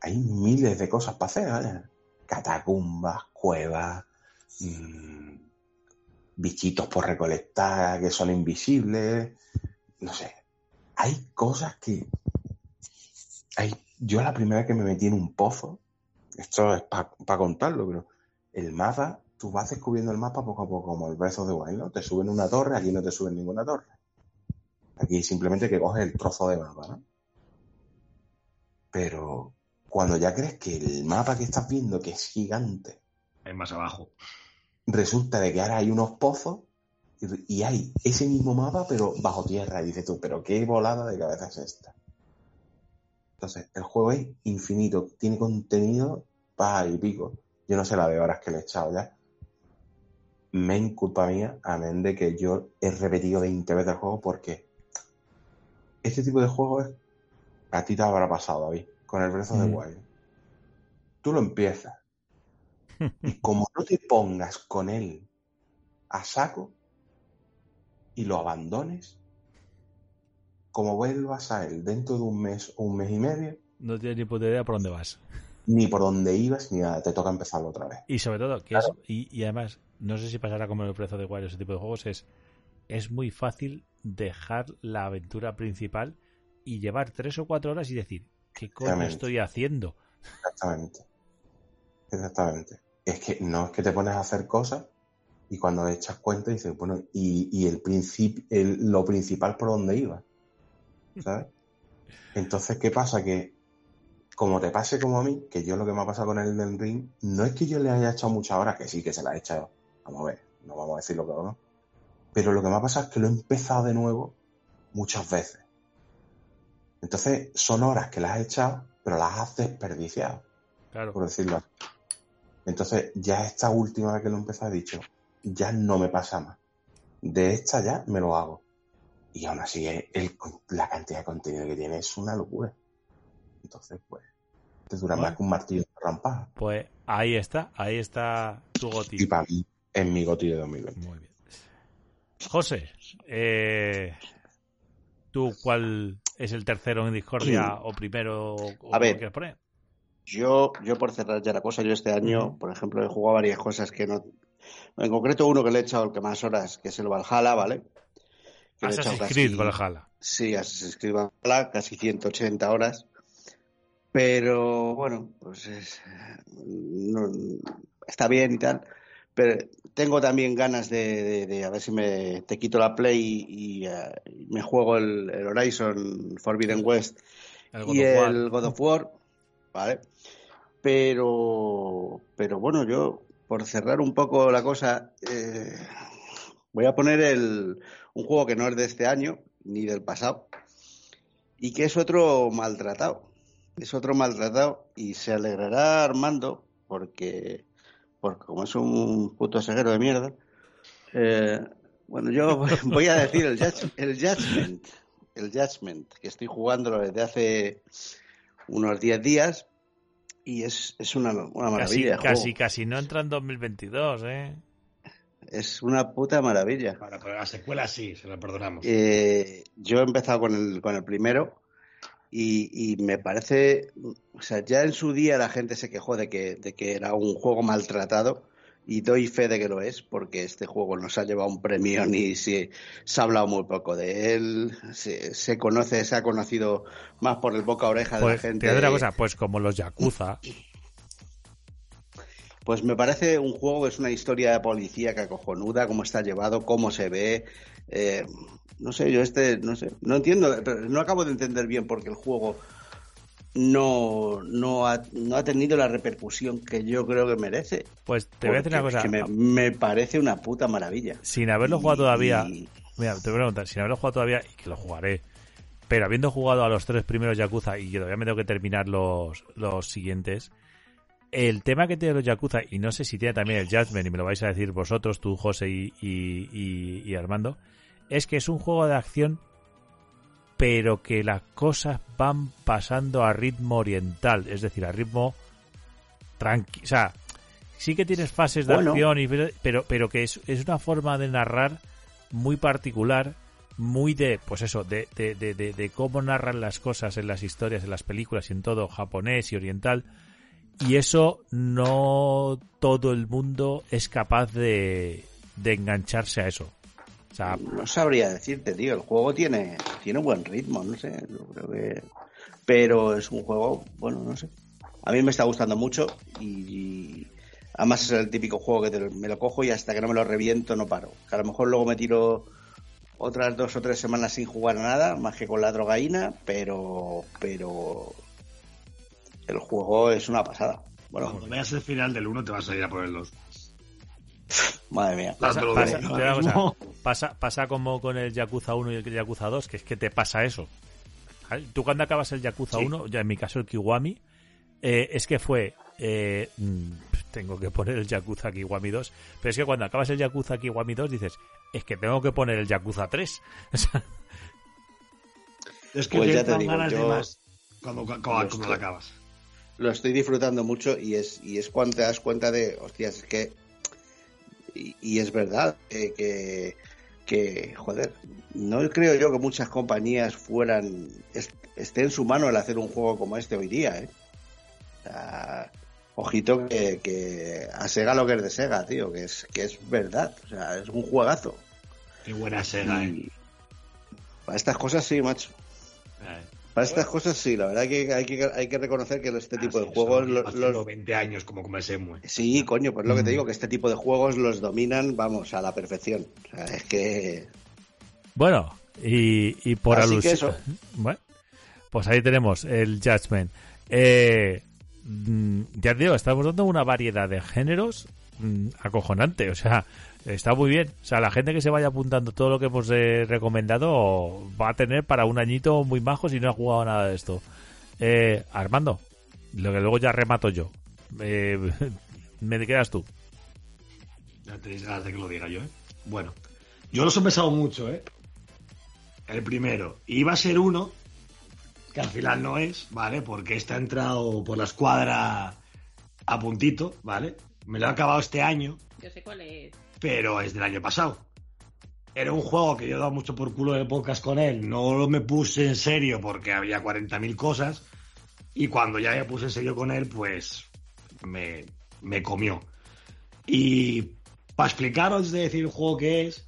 hay miles de cosas para hacer, vaya. Catacumbas, cuevas, mm, bichitos por recolectar que son invisibles, no sé. Hay cosas que... Hay... Yo la primera vez que me metí en un pozo, esto es para contarlo, pero el mapa, tú vas descubriendo el mapa poco a poco, como el Breath of the Wild, ¿no? Te suben una torre, aquí no te suben ninguna torre. Aquí simplemente que coges el trozo de mapa, ¿no? Pero cuando ya crees que el mapa que estás viendo, que es gigante, Es más abajo. resulta de que ahora hay unos pozos y hay ese mismo mapa, pero bajo tierra. Y dices tú, pero qué volada de cabeza es esta. Entonces, el juego es infinito, tiene contenido para y pico. Yo no sé la de horas que le he echado ya. Men culpa mía, amén de que yo he repetido 20 veces el juego porque este tipo de juego es, a ti te habrá pasado, David, con el the Mm. Wild. Tú lo empiezas y como no te pongas con él a saco y lo abandones, como vuelvas a él dentro de un mes o un mes y medio, No tienes ni puta idea por dónde vas. ni por dónde ibas ni nada, te toca empezarlo otra vez. Y sobre todo, que Claro. es, y, y además, no sé si pasará como en el precio de Wild ese tipo de juegos, es, es muy fácil dejar la aventura principal y llevar tres o cuatro horas y decir, ¿qué coño estoy haciendo? Exactamente. Exactamente. Es que no es que te pones a hacer cosas y cuando te echas cuenta dices, bueno, y, y el principio, el- lo principal por dónde iba. ¿Sabes? Entonces, ¿qué pasa? Que como te pase como a mí, que yo lo que me ha pasado con el Elden Ring, no es que yo le haya echado muchas horas, que sí que se las he echado. Vamos a ver, no vamos a decir lo que no. Pero lo que me ha pasado es que lo he empezado de nuevo muchas veces. Entonces, son horas que las has echado, pero las has desperdiciado Claro. por decirlo así. Entonces, ya esta última vez que lo empecé he dicho, ya no me pasa más. De esta ya me lo hago. Y aún así, el- el- la cantidad de contenido que tiene es una locura. Entonces, pues, te dura Bueno. más que un martillo de rampaja. Pues ahí está, ahí está tu goti. Y para mí, es mi goti de 2020. Muy bien. José, eh, ¿tú cuál es el tercero en Discordia o primero? O A ver. poner? Yo, yo por cerrar ya la cosa, yo este año, por ejemplo, he jugado varias cosas que no. En concreto, uno que le he echado el que más horas, que es el Valhalla, ¿vale? Que Assassin's Creed, casi- Valhalla. Sí, Assassin's Creed Valhalla, casi 180 horas. Pero bueno, pues es, no- está bien y tal. Pero tengo también ganas de, de- de a ver si me te quito la Play y, eh, me juego el, el Horizon Forbidden West El y el God of War, ¿vale? Pero, pero bueno, yo, por cerrar un poco la cosa, eh, voy a poner el, un juego que no es de este año, ni del pasado, y que es otro maltratado. Es otro maltratado y se alegrará Armando porque, porque como es un puto ceguero de mierda, eh, bueno, yo voy a decir el, Judge- el Judgment, el Judgment, que estoy jugándolo desde hace unos 10 días y es, es una, una Casi, maravilla. casi, juego. casi no entra en 2022, ¿eh? Es una puta maravilla. Para, pero la secuela sí, se la perdonamos. Eh, yo he empezado con el, con el primero y, y me parece, o sea, ya en su día la gente se quejó de que, de que era un juego maltratado y doy fe de que lo es porque este juego no se ha llevado un premio ni se, se ha hablado muy poco de él, se, se conoce, se ha conocido más por el boca a oreja de Pues, la te gente. digo otra cosa, pues como los Yakuza. Pues me parece un juego que es una historia de policía que acojonuda, cómo está llevado, cómo se ve. eh, no sé, yo este, no sé, no entiendo, pero no acabo de entender bien porque el juego no, no, ha, no ha tenido la repercusión que yo creo que merece. Pues te voy a decir una cosa. es que me, me parece una puta maravilla. Sin haberlo jugado todavía. Mira, te voy a preguntar, sin haberlo jugado todavía, y que lo jugaré. Pero habiendo jugado a los tres primeros Yakuza y que todavía me tengo que terminar los, los siguientes, el tema que tiene los Yakuza, y no sé si tiene también el Judgment, y me lo vais a decir vosotros, tú, José y, y- y- y Armando, es que es un juego de acción, pero que las cosas van pasando a ritmo oriental, es decir, a ritmo tranqui. O sea, sí que tienes fases de Bueno. acción, y, pero, pero que es, es una forma de narrar muy particular, muy de, pues eso, de, de, de, de- de cómo narran las cosas en las historias, en las películas y en todo japonés y oriental. Y eso no todo el mundo es capaz de, de engancharse a eso. O sea, No sabría decirte, tío. El juego tiene, tiene buen ritmo, no sé. Yo creo que. Pero es un juego, bueno, no sé. A mí me está gustando mucho y, y además es el típico juego que te- me lo cojo y hasta que no me lo reviento no paro. Que a lo mejor luego me tiro otras dos o tres semanas sin jugar a nada, más que con la drogaína, pero, pero el juego es una pasada. Bueno, Cuando veas el final del 1 te vas a ir a por el 2. Madre mía. pasa, pasa- cosa, mismo. pasa, pasa como con el Yakuza 1 y el Yakuza 2, que es que te pasa eso. Tú cuando acabas el Yakuza Sí. 1, ya en mi caso el Kiwami, eh, es que fue... eh, mm, tengo que poner el Yakuza Kiwami 2, pero es que cuando acabas el Yakuza Kiwami 2 dices, es que tengo que poner el Yakuza 3. O sea, Es que Pues ya te digo, ganas de yo- más cuando, cuando, cuando estoy- lo acabas. lo estoy disfrutando mucho y es y es cuando te das cuenta de hostias es que y, y es verdad que que joder no creo yo que muchas compañías fueran es- esté en su mano el hacer un juego como este hoy día ¿eh? O sea, ojito que, que a Sega lo que es de Sega tío que es que es verdad o sea es un juegazo Qué buena Sega, eh. para estas cosas sí macho Eh. Para estas cosas sí la verdad que hay que hay que reconocer que este tipo Ah, de sí, juegos eso los, 20 años como Semue. Sí, coño, pues lo que te digo, que este tipo de juegos los dominan, vamos, a la perfección. O sea, es que... Bueno, y, y por alusión. eso. Bueno, pues ahí tenemos el Judgment. Eh, mm, ya te digo, estamos dando una variedad de géneros mm, acojonante. O sea, está muy bien. O sea, la gente que se vaya apuntando todo lo que hemos eh, recomendado va a tener para un añito muy majo si no ha jugado nada de esto. Eh, Armando, lo que luego ya remato yo. Eh, me quedas tú. Ya tenéis ganas de que lo diga yo, ¿eh? Bueno, yo los he pensado mucho, ¿eh? El primero. Iba a ser uno, que al final no es, ¿vale? Porque está entrado por la escuadra a puntito, ¿vale? Me lo he acabado este año, Yo sé cuál es. Pero es del año pasado. Era un juego que yo he dado mucho por culo de podcast con él. No me puse en serio porque había 40.000 cosas. Y cuando ya me puse en serio con él, pues me, me comió. Y para explicaros de decir el juego que es,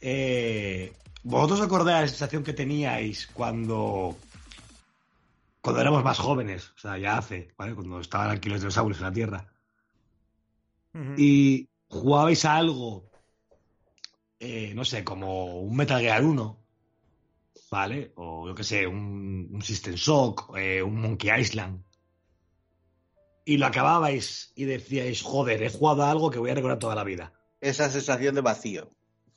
eh, ¿vosotros acordáis la sensación que teníais cuando, cuando éramos más jóvenes? O sea, ya hace, ¿vale? Cuando estaban aquí los dinosaurios en la Tierra y jugabais a algo, eh, no sé, como un Metal Gear 1, ¿vale? O yo qué sé, un, un System Shock, eh, un Monkey Island. Y lo acababais y decíais, joder, he jugado a algo que voy a recordar toda la vida. Esa sensación de vacío.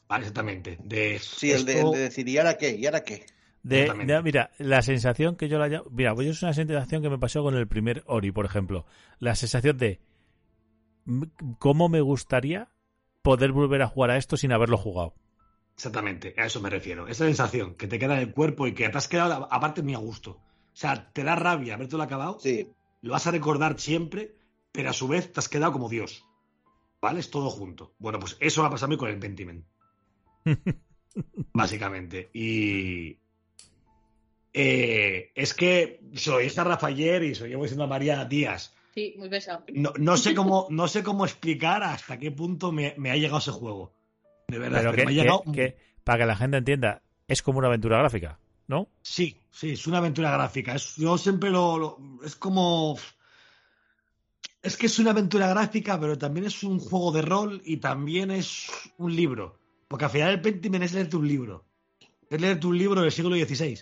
Vale, exactamente. De, Sí, el de, esto- el de decir, ¿y ahora qué? ¿Y ahora qué? De- mira, la sensación que yo la llamo. Mira, pues es una sensación que me pasó con el primer Ori, por ejemplo. La sensación de. ¿Cómo me gustaría poder volver a jugar a esto sin haberlo jugado? Exactamente, a eso me refiero. Esa sensación que te queda en el cuerpo y que te has quedado, aparte, muy a gusto. O sea, te da rabia habértelo acabado, Sí, lo vas a recordar siempre, pero a su vez te has quedado como Dios. ¿Vale? Es todo junto. Bueno, pues eso va a pasar a mí con el Pentiment. Básicamente. Y. eh, es que se lo dije a Rafael y lo llevo diciendo a María Díaz. Sí, muy pesado. No, no sé cómo, no sé cómo explicar hasta qué punto me, me ha llegado ese juego. De verdad, Pero pero que, me ha llegado. que- para que la gente entienda, es como una aventura gráfica, ¿no? Sí, sí, es una aventura gráfica. Es- yo siempre lo, lo- Es como. Es que es una aventura gráfica, pero también es un juego de rol y también es un libro. Porque al final el Pentiment es leerte un libro. Es leerte un libro del siglo XVI.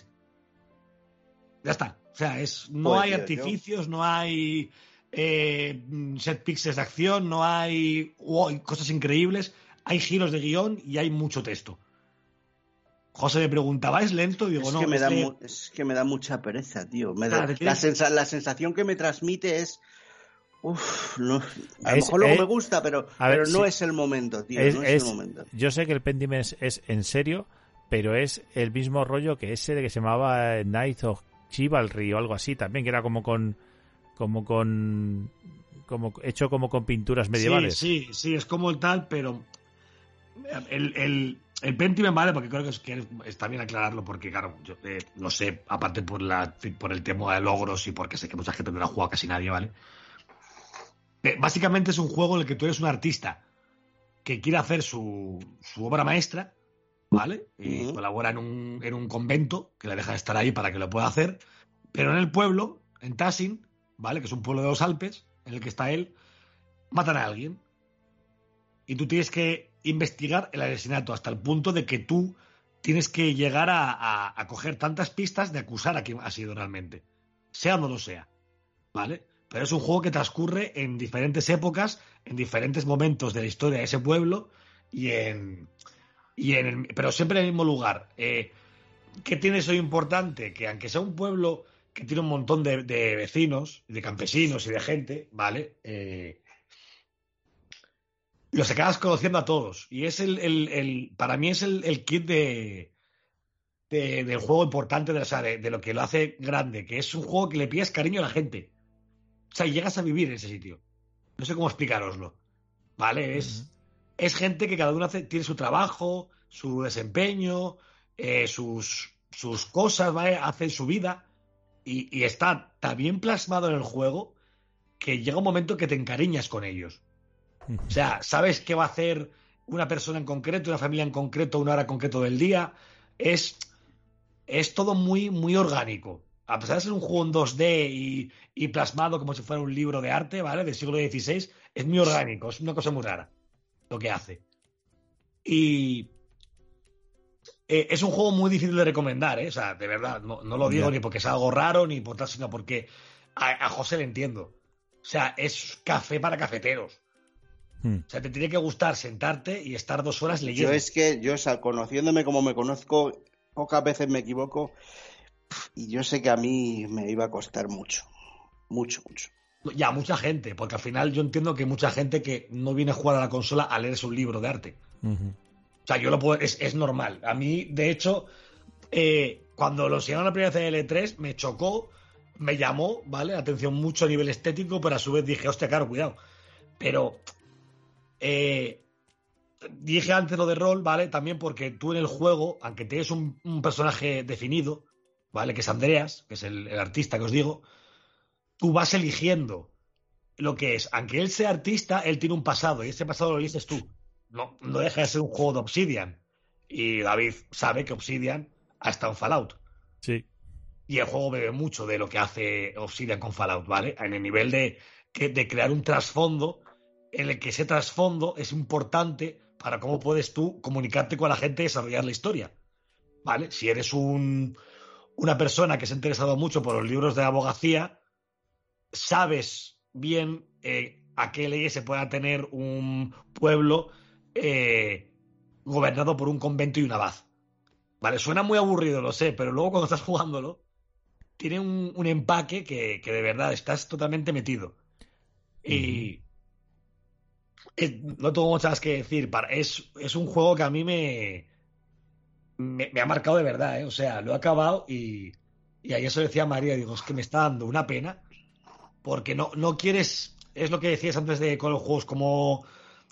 Ya está. O sea, es, no Joder, hay artificios, no hay eh, set pixels de acción, no hay wow, cosas increíbles. Hay giros de guion y hay mucho texto. José me preguntaba, ¿es lento? Y digo, es, no, que me es da mu- es que me da mucha pereza, tío. Me da- te la, tienes- sensa- la sensación que me transmite es... Uf, no, a lo Es- mejor luego me gusta, pero, a ver, pero no sí. es el momento, tío. Es- no es, es- el momento. Yo sé que el Pentiment es, es en serio, pero es el mismo rollo que ese de que se llamaba Night of Chivalry o algo así también, que era como con como con como hecho como con pinturas medievales. Sí, sí, sí, es como el tal, pero el, el, el Pentiment vale porque creo que, es, que está bien aclararlo porque, claro, yo eh, no sé, aparte por, la, por el tema de logros y porque sé que mucha gente no lo ha jugado casi nadie, ¿vale? Eh, básicamente es un juego en el que tú eres un artista que quiere hacer su, su obra maestra, ¿vale? Y colabora en un, en un convento que le deja estar ahí para que lo pueda hacer, pero en el pueblo, en Tassin, ¿vale? Que es un pueblo de los Alpes, en el que está él, matan a alguien. Y tú tienes que investigar el asesinato hasta el punto de que tú tienes que llegar a, a, coger tantas pistas de acusar a quien ha sido realmente, sea o no lo sea, ¿vale? Pero es un juego que transcurre en diferentes épocas, en diferentes momentos de la historia de ese pueblo y en, y en el, pero siempre en el mismo lugar. Eh, ¿Qué tiene eso importante? Que aunque sea un pueblo que tiene un montón de, de vecinos, de campesinos y de gente, ¿vale? Eh, los acabas conociendo a todos. Y es el, el, el para mí es el, el kit de, de, del juego importante, de, o sea, de, de, lo que lo hace grande, que es un juego que le pides cariño a la gente. O sea, llegas a vivir en ese sitio. No sé cómo explicaroslo. ¿Vale? Es, uh -huh. es gente que cada uno hace, tiene su trabajo, su desempeño, eh, sus, sus cosas, ¿vale? Hacen su vida. Y, y está tan bien plasmado en el juego que llega un momento que te encariñas con ellos. O sea, sabes qué va a hacer una persona en concreto, una familia en concreto, una hora concreto del día. Es, es todo muy, muy orgánico. A pesar de ser un juego en 2D y, y, plasmado como si fuera un libro de arte, ¿vale? Del siglo XVI, es muy orgánico, es una cosa muy rara lo que hace. Y eh, es un juego muy difícil de recomendar, ¿eh? O sea, de verdad, no, no lo digo yeah. ni porque es algo raro ni por tal, sino porque a, a José le entiendo. O sea, es café para cafeteros. Hmm. O sea, te tiene que gustar sentarte y estar dos horas leyendo. Yo es que, yo, o sea, conociéndome como me conozco, pocas veces me equivoco y yo sé que a mí me iba a costar mucho. Mucho, mucho. Ya, mucha gente, porque al final yo entiendo que mucha gente que no viene a jugar a la consola a leerse un libro de arte. Uh -huh. O sea, yo lo puedo, es, es normal. A mí, de hecho, eh, cuando lo enseñaron la primera vez en L3, me chocó, me llamó, ¿vale? Atención mucho a nivel estético, pero a su vez dije, hostia, claro, cuidado. Pero eh, dije antes lo de rol, ¿vale? También porque tú en el juego, aunque tienes un, personaje definido, ¿vale? Que es Andreas, que es el, el, artista que os digo, tú vas eligiendo lo que es. Aunque él sea artista, él tiene un pasado y ese pasado lo eliges tú. No, no deja de ser un juego de Obsidian. Y David sabe que Obsidian ha estado en Fallout. Sí. Y el juego bebe mucho de lo que hace Obsidian con Fallout, ¿vale? En el nivel de, de crear un trasfondo en el que ese trasfondo es importante para cómo puedes tú comunicarte con la gente y desarrollar la historia. ¿Vale? Si eres un, una persona que se ha interesado mucho por los libros de abogacía, sabes bien eh, a qué leyes se pueda tener un pueblo eh, gobernado por un convento y un abad. Vale, suena muy aburrido, lo sé, pero luego cuando estás jugándolo, tiene un, un empaque que, que, de verdad estás totalmente metido. Y, no tengo muchas que decir. Es, es un juego que a mí me, me, me ha marcado de verdad. ¿eh? O sea, lo he acabado y, y se lo decía María, digo, es que me está dando una pena porque no, no quieres, es lo que decías antes de con los juegos como,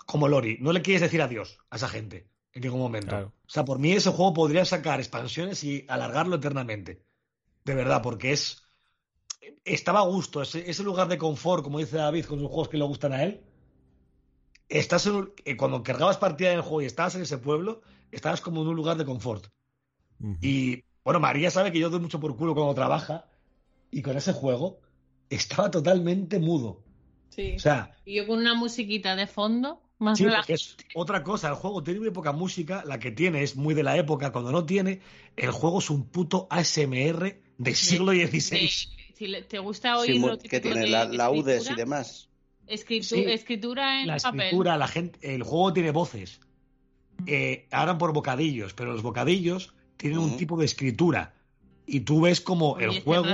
como Lori, no le quieres decir adiós a esa gente en ningún momento. Claro. O sea, por mí ese juego podría sacar expansiones y alargarlo eternamente. De verdad, porque es... Estaba a gusto, ese, ese lugar de confort, como dice David, con los juegos que le gustan a él estás en, eh, cuando cargabas partida en el juego y estabas en ese pueblo, estabas como en un lugar de confort. Uh -huh. Y bueno, María sabe que yo doy mucho por culo cuando trabaja y con ese juego estaba totalmente mudo. Sí. O sea, y yo con una musiquita de fondo. Más sí, es otra cosa, el juego tiene muy poca música, la que tiene es muy de la época, cuando no tiene, el juego es un puto ASMR del siglo XVI. Sí, si te gusta oír sí, que tiene la, la UDES y demás. Escritura, sí, escritura en la papel. escritura, la gente, el juego tiene voces. Eh, hablan por bocadillos, pero los bocadillos tienen uh -huh. un tipo de escritura. Y tú ves como el juego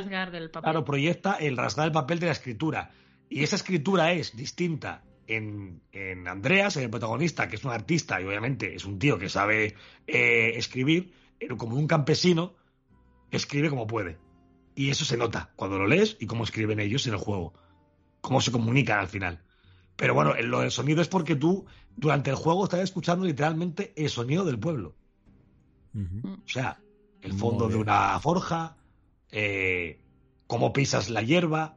claro, proyecta el rasgar del papel de la escritura. Y esa escritura es distinta en, en Andreas, en el protagonista, que es un artista y obviamente es un tío que sabe eh, escribir, pero como un campesino, escribe como puede. Y eso se nota cuando lo lees y cómo escriben ellos en el juego cómo se comunican al final. Pero bueno, lo del sonido es porque tú durante el juego estás escuchando literalmente el sonido del pueblo. O sea, el fondo de una forja, eh, cómo pisas la hierba,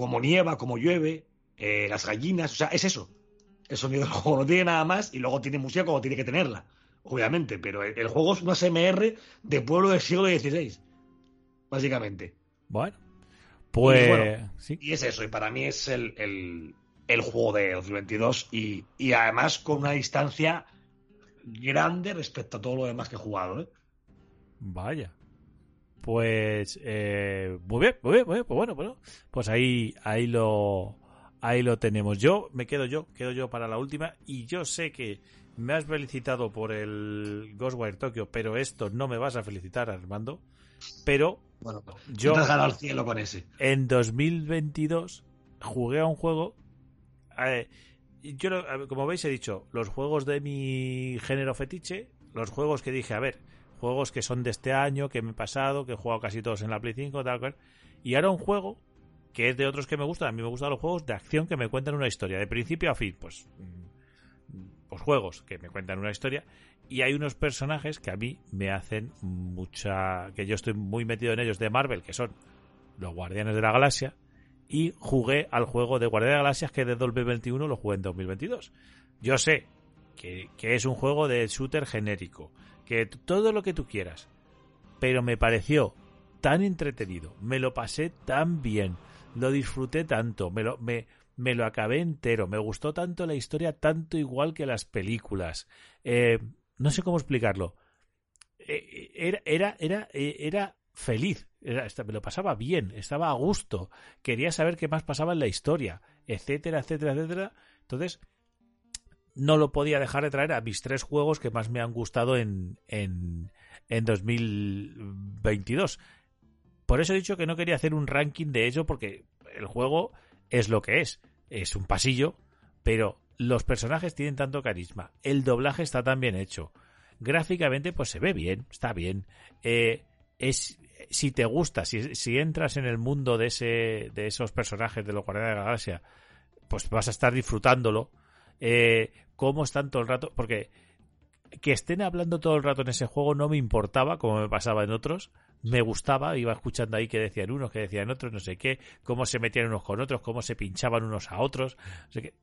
cómo nieva, cómo llueve, eh, las gallinas, o sea, es eso. El sonido del juego no tiene nada más y luego tiene música como tiene que tenerla, obviamente, pero el, juego es una SMR de pueblo del siglo XVI, básicamente. Bueno, pues... Y, es eso, y para mí es el, el, juego de 2022 y, y además con una distancia grande respecto a todo lo demás que he jugado. ¿eh? Vaya. Pues eh, muy bien, muy bien, muy bien, pues bueno, bueno, pues ahí, ahí lo, ahí lo tenemos. Yo me quedo yo, quedo yo para la última y yo sé que me has felicitado por el Ghostwire Tokyo, pero esto no me vas a felicitar, Armando. Pero bueno, yo al cielo con ese. En 2022 jugué a un juego. Eh, yo, como veis, he dicho los juegos de mi género fetiche, los juegos que dije, a ver, juegos que son de este año, que me he pasado, que he jugado casi todos en la Play 5, tal cual. Y ahora un juego que es de otros que me gustan. A mí me gustan los juegos de acción que me cuentan una historia, de principio a fin. Pues, pues juegos que me cuentan una historia. Y hay unos personajes que a mí me hacen mucha. que yo estoy muy metido en ellos de Marvel, que son los Guardianes de la Galaxia. Y jugué al juego de Guardianes de la Galaxia que de 2021 lo jugué en 2022. Yo sé que, que es un juego de shooter genérico que todo lo que tú quieras. Pero me pareció tan entretenido, me lo pasé tan bien, lo disfruté tanto, me lo, me, me lo acabé entero, me gustó tanto la historia, tanto igual que las películas. Eh, no sé cómo explicarlo. Eh, era, era, era, eh, era feliz, era, me lo pasaba bien, estaba a gusto, quería saber qué más pasaba en la historia, etcétera, etcétera, etcétera. Entonces, no lo podía dejar de traer a mis tres juegos que más me han gustado en, en, en 2022. Por eso he dicho que no quería hacer un ranking de ello porque el juego es lo que es. Es un pasillo, pero los personajes tienen tanto carisma. El doblaje está tan bien hecho. Gráficamente, pues se ve bien, está bien. Eh, es, si te gusta, si, si, entras en el mundo de, ese, de esos personajes de los Guardianes de la Galaxia, pues vas a estar disfrutándolo eh, cómo están todo el rato, porque que estén hablando todo el rato en ese juego no me importaba, como me pasaba en otros, me gustaba, iba escuchando ahí que decían unos, que decían otros, no sé qué, cómo se metían unos con otros, cómo se pinchaban unos a otros, que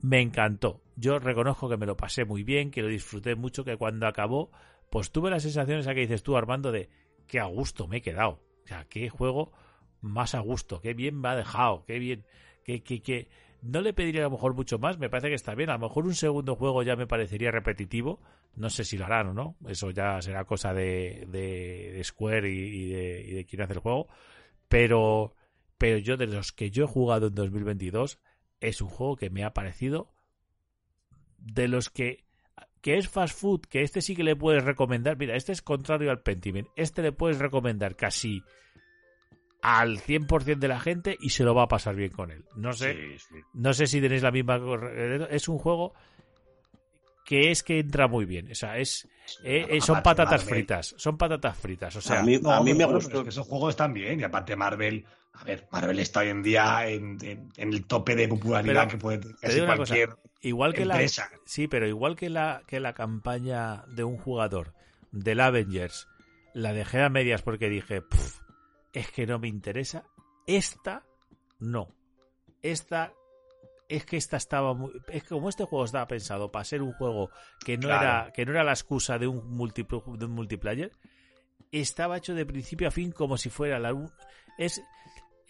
me encantó. Yo reconozco que me lo pasé muy bien, que lo disfruté mucho, que cuando acabó, pues tuve las sensaciones a que dices tú, Armando, de que a gusto me he quedado. O sea, qué juego más a gusto, qué bien me ha dejado, qué bien, que, que, que no le pediría a lo mejor mucho más, me parece que está bien. A lo mejor un segundo juego ya me parecería repetitivo. No sé si lo harán o no. Eso ya será cosa de, de, Square y, de, y de quien hace el juego. Pero, pero yo, de los que yo he jugado en 2022, es un juego que me ha parecido de los que que es fast food, que este sí que le puedes recomendar. Mira, este es contrario al Pentiment. Este le puedes recomendar casi al 100% de la gente y se lo va a pasar bien con él. No sé, no sé si tenéis la misma... Es un juego que es que entra muy bien. O sea, es, eh, eh, son patatas fritas. Son patatas fritas. O sea, a mí, me gustó. que esos juegos están bien. Y aparte Marvel... A ver, Marvel está hoy en día en, el tope de popularidad que puede casi cualquier igual que la sí, pero igual que la que la campaña de un jugador del Avengers la dejé a medias porque dije, es que no me interesa. Esta, no. Esta, es que esta estaba muy, es que como este juego estaba pensado para ser un juego que no era, que no era la excusa de un, de un multiplayer, estaba hecho de principio a fin como si fuera la, es,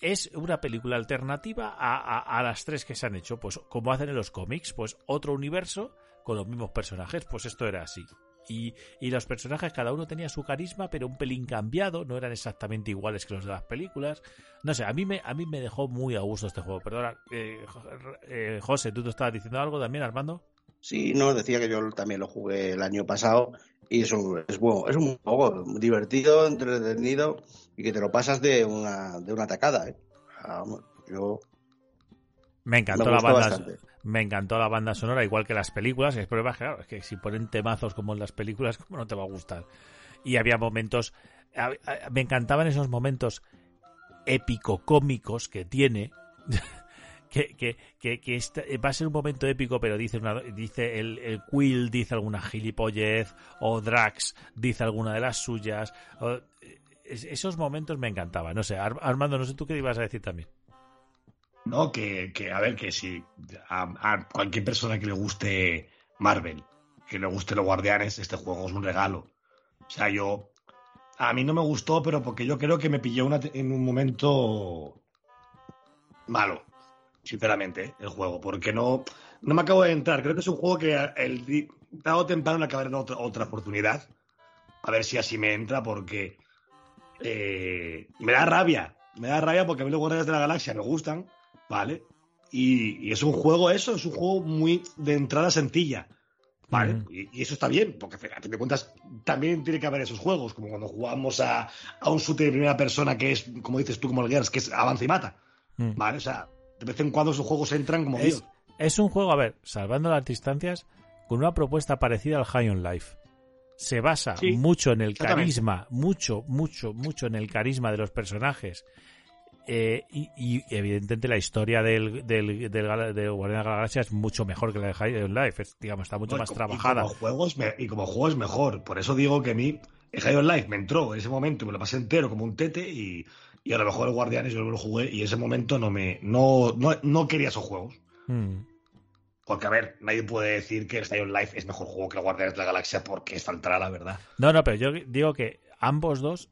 es una película alternativa a, a, las tres que se han hecho, pues como hacen en los cómics, pues otro universo con los mismos personajes, pues esto era así. Y, los personajes, cada uno tenía su carisma, pero un pelín cambiado, no eran exactamente iguales que los de las películas. No sé, a mí me, a mí me dejó muy a gusto este juego. Perdona, eh, eh, José, ¿tú te estabas diciendo algo también, Armando? Sí, no, decía que yo también lo jugué el año pasado y eso es bueno, es un juego divertido, entretenido y que te lo pasas de una, de una tacada. ¿eh? Ah, yo me encantó la banda me encantó la banda sonora, igual que las películas. Es prueba, claro, es que si ponen temazos como en las películas, ¿cómo no te va a gustar? Y había momentos, me encantaban esos momentos épico-cómicos que tiene, que, que, que, que este- va a ser un momento épico, pero dice una, dice el, Quill dice alguna gilipollez, o Drax dice alguna de las suyas. esos momentos me encantaban. No sé, Ar- Armando, no sé tú qué ibas a decir también. No, que, que, a ver, que si a, cualquier persona que le guste Marvel, que le guste los Guardianes, este juego es un regalo. O sea, yo. A mí no me gustó, pero porque yo creo que me pilló en un momento malo, sinceramente, ¿eh? el juego. Porque no, no me acabo de entrar. Creo que es un juego que el di- tarde o temprano le acabaré otra, otra oportunidad. A ver si así me entra, porque eh, me da rabia. Me da rabia porque a mí los Guardianes de la Galaxia me gustan, ¿vale? Y, y es un juego eso, es un juego muy de entrada sencilla. ¿Vale? Y, y eso está bien, porque a fin de cuentas también tiene que haber esos juegos, como cuando jugamos a, a un shooter de primera persona que es, como dices tú, como el Gears, que es avanza y mata. Mm. ¿Vale? O sea, de vez en cuando esos juegos entran como Es, Dios. es un juego, a ver, salvando las distancias, con una propuesta parecida al High on Life. Se basa Sí, mucho en el carisma, mucho, mucho, mucho en el carisma de los personajes. Eh, y, y, evidentemente la historia del, del, de Guardián de la Galaxia es mucho mejor que la de High on Life. Es, digamos, está mucho No, más como- trabajada. Y como, juego es me- y como juego es mejor. Por eso digo que a mí High on Life me entró en ese momento y me lo pasé entero como un tete y, y a lo mejor el Guardianes yo lo jugué y en ese momento no me no, no, no quería esos juegos. Mm. Porque, a ver, nadie puede decir que el High on Life es mejor juego que el Guardianes de la Galaxia porque es faltará la verdad. No, no, pero yo digo que ambos dos,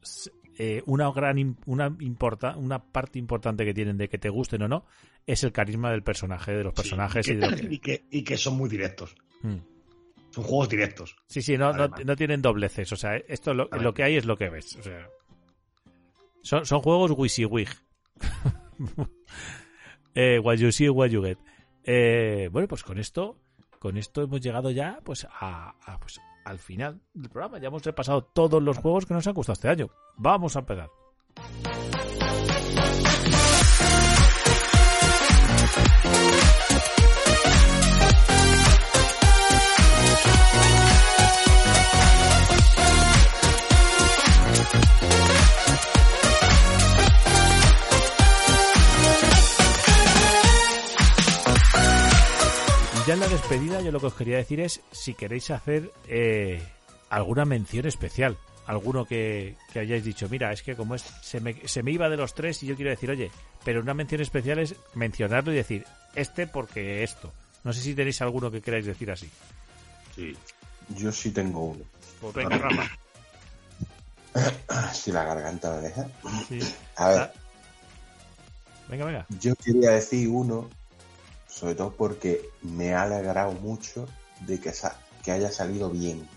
eh, una gran una importa, una parte importante que tienen de que te gusten o no, es el carisma del personaje, de los personajes Sí, y y, de lo que, y, que, y que son muy directos. Mm. Son juegos directos. Sí, sí, no, no, no tienen dobleces. O sea, esto lo, lo que hay es lo que ves. O sea, son, son juegos WYSIWYG. eh, what you see, what you get. Eh, bueno, pues con esto, con esto hemos llegado ya pues, a, a, pues al final del programa. Ya hemos repasado todos los juegos que nos han gustado este año. Vamos a empezar. Ya en la despedida, yo lo que os quería decir es si queréis hacer eh, alguna mención especial. Alguno que, que hayáis dicho, mira, es que como es, se, me, se me iba de los tres y yo quiero decir, oye, pero una mención especial es mencionarlo y decir, este porque esto. No sé si tenéis alguno que queráis decir así. Sí. Yo sí tengo uno. Pues venga, Rafa. Si la garganta me deja. Sí. A ver. Venga, venga. yo quería decir uno, sobre todo porque me ha alegrado mucho de que, sa- que haya salido bien.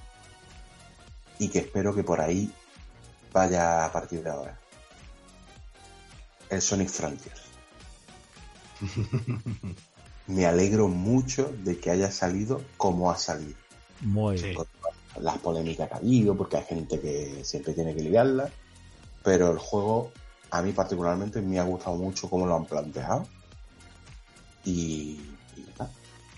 Y que espero que por ahí vaya a partir de ahora. El Sonic Frontiers. me alegro mucho de que haya salido como ha salido. Muy bien. Con las polémicas que ha habido, porque hay gente que siempre tiene que ligarla. Pero el juego, a mí particularmente, me ha gustado mucho cómo lo han planteado. Y, y ya está.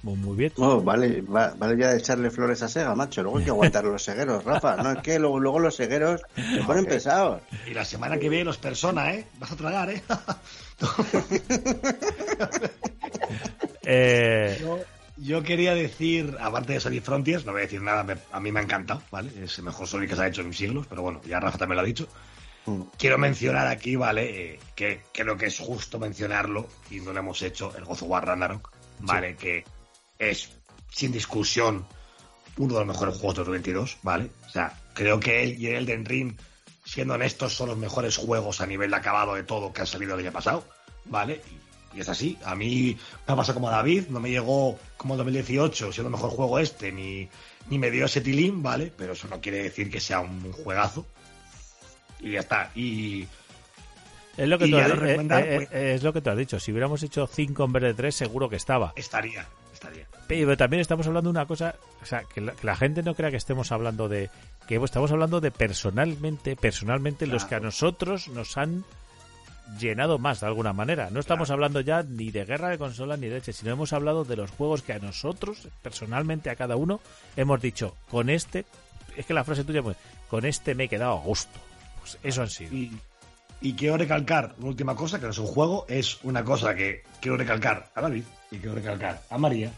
Muy, muy bien. Oh, vale, va- vale ya echarle flores a Sega, macho. Luego hay que aguantar los segueros, Rafa. No es que luego, luego los segueros se ponen pesados. Y la semana que viene los persona, ¿eh? Vas a tragar, ¿eh? Eh, Yo, yo quería decir, aparte de Sonic Frontiers, no voy a decir nada, me- a mí me ha encantado, ¿vale? Es el mejor Sonic que se ha hecho en siglos, pero bueno, ya Rafa también lo ha dicho. Quiero mencionar aquí, ¿vale? Eh, que creo que es justo mencionarlo, y no lo hemos hecho, el God of War Ragnarok, ¿vale? Que es, sin discusión, uno de los mejores juegos de 2022, ¿vale? O sea, creo que él y el Elden Ring, siendo honestos, son los mejores juegos a nivel de acabado de todo que han salido el año pasado, ¿vale? Y, y es así. A mí me ha pasado como a David, no me llegó como en 2018 siendo el mejor juego este, ni, ni me dio ese tilín, ¿vale? Pero eso no quiere decir que sea un juegazo. Y ya está. Y es lo que tú has, lo eh, recomendar, eh, pues- eh, es lo que tú has dicho. Si hubiéramos hecho 5 en vez de 3, seguro que estaba. estaría, estaría. Pero también estamos hablando de una cosa, o sea, que la, que la gente no crea que estemos hablando de que estamos hablando de personalmente, personalmente los que a nosotros nos han llenado más de alguna manera. No estamos hablando ya ni de guerra de consolas ni de leche, sino hemos hablado de los juegos que a nosotros, personalmente a cada uno, hemos dicho, con este, es que la frase tuya fue, con este me he quedado a gusto. Pues eso han sido. Y, Y quiero recalcar una última cosa, que no es un juego, es una cosa que quiero recalcar a David y quiero recalcar a María.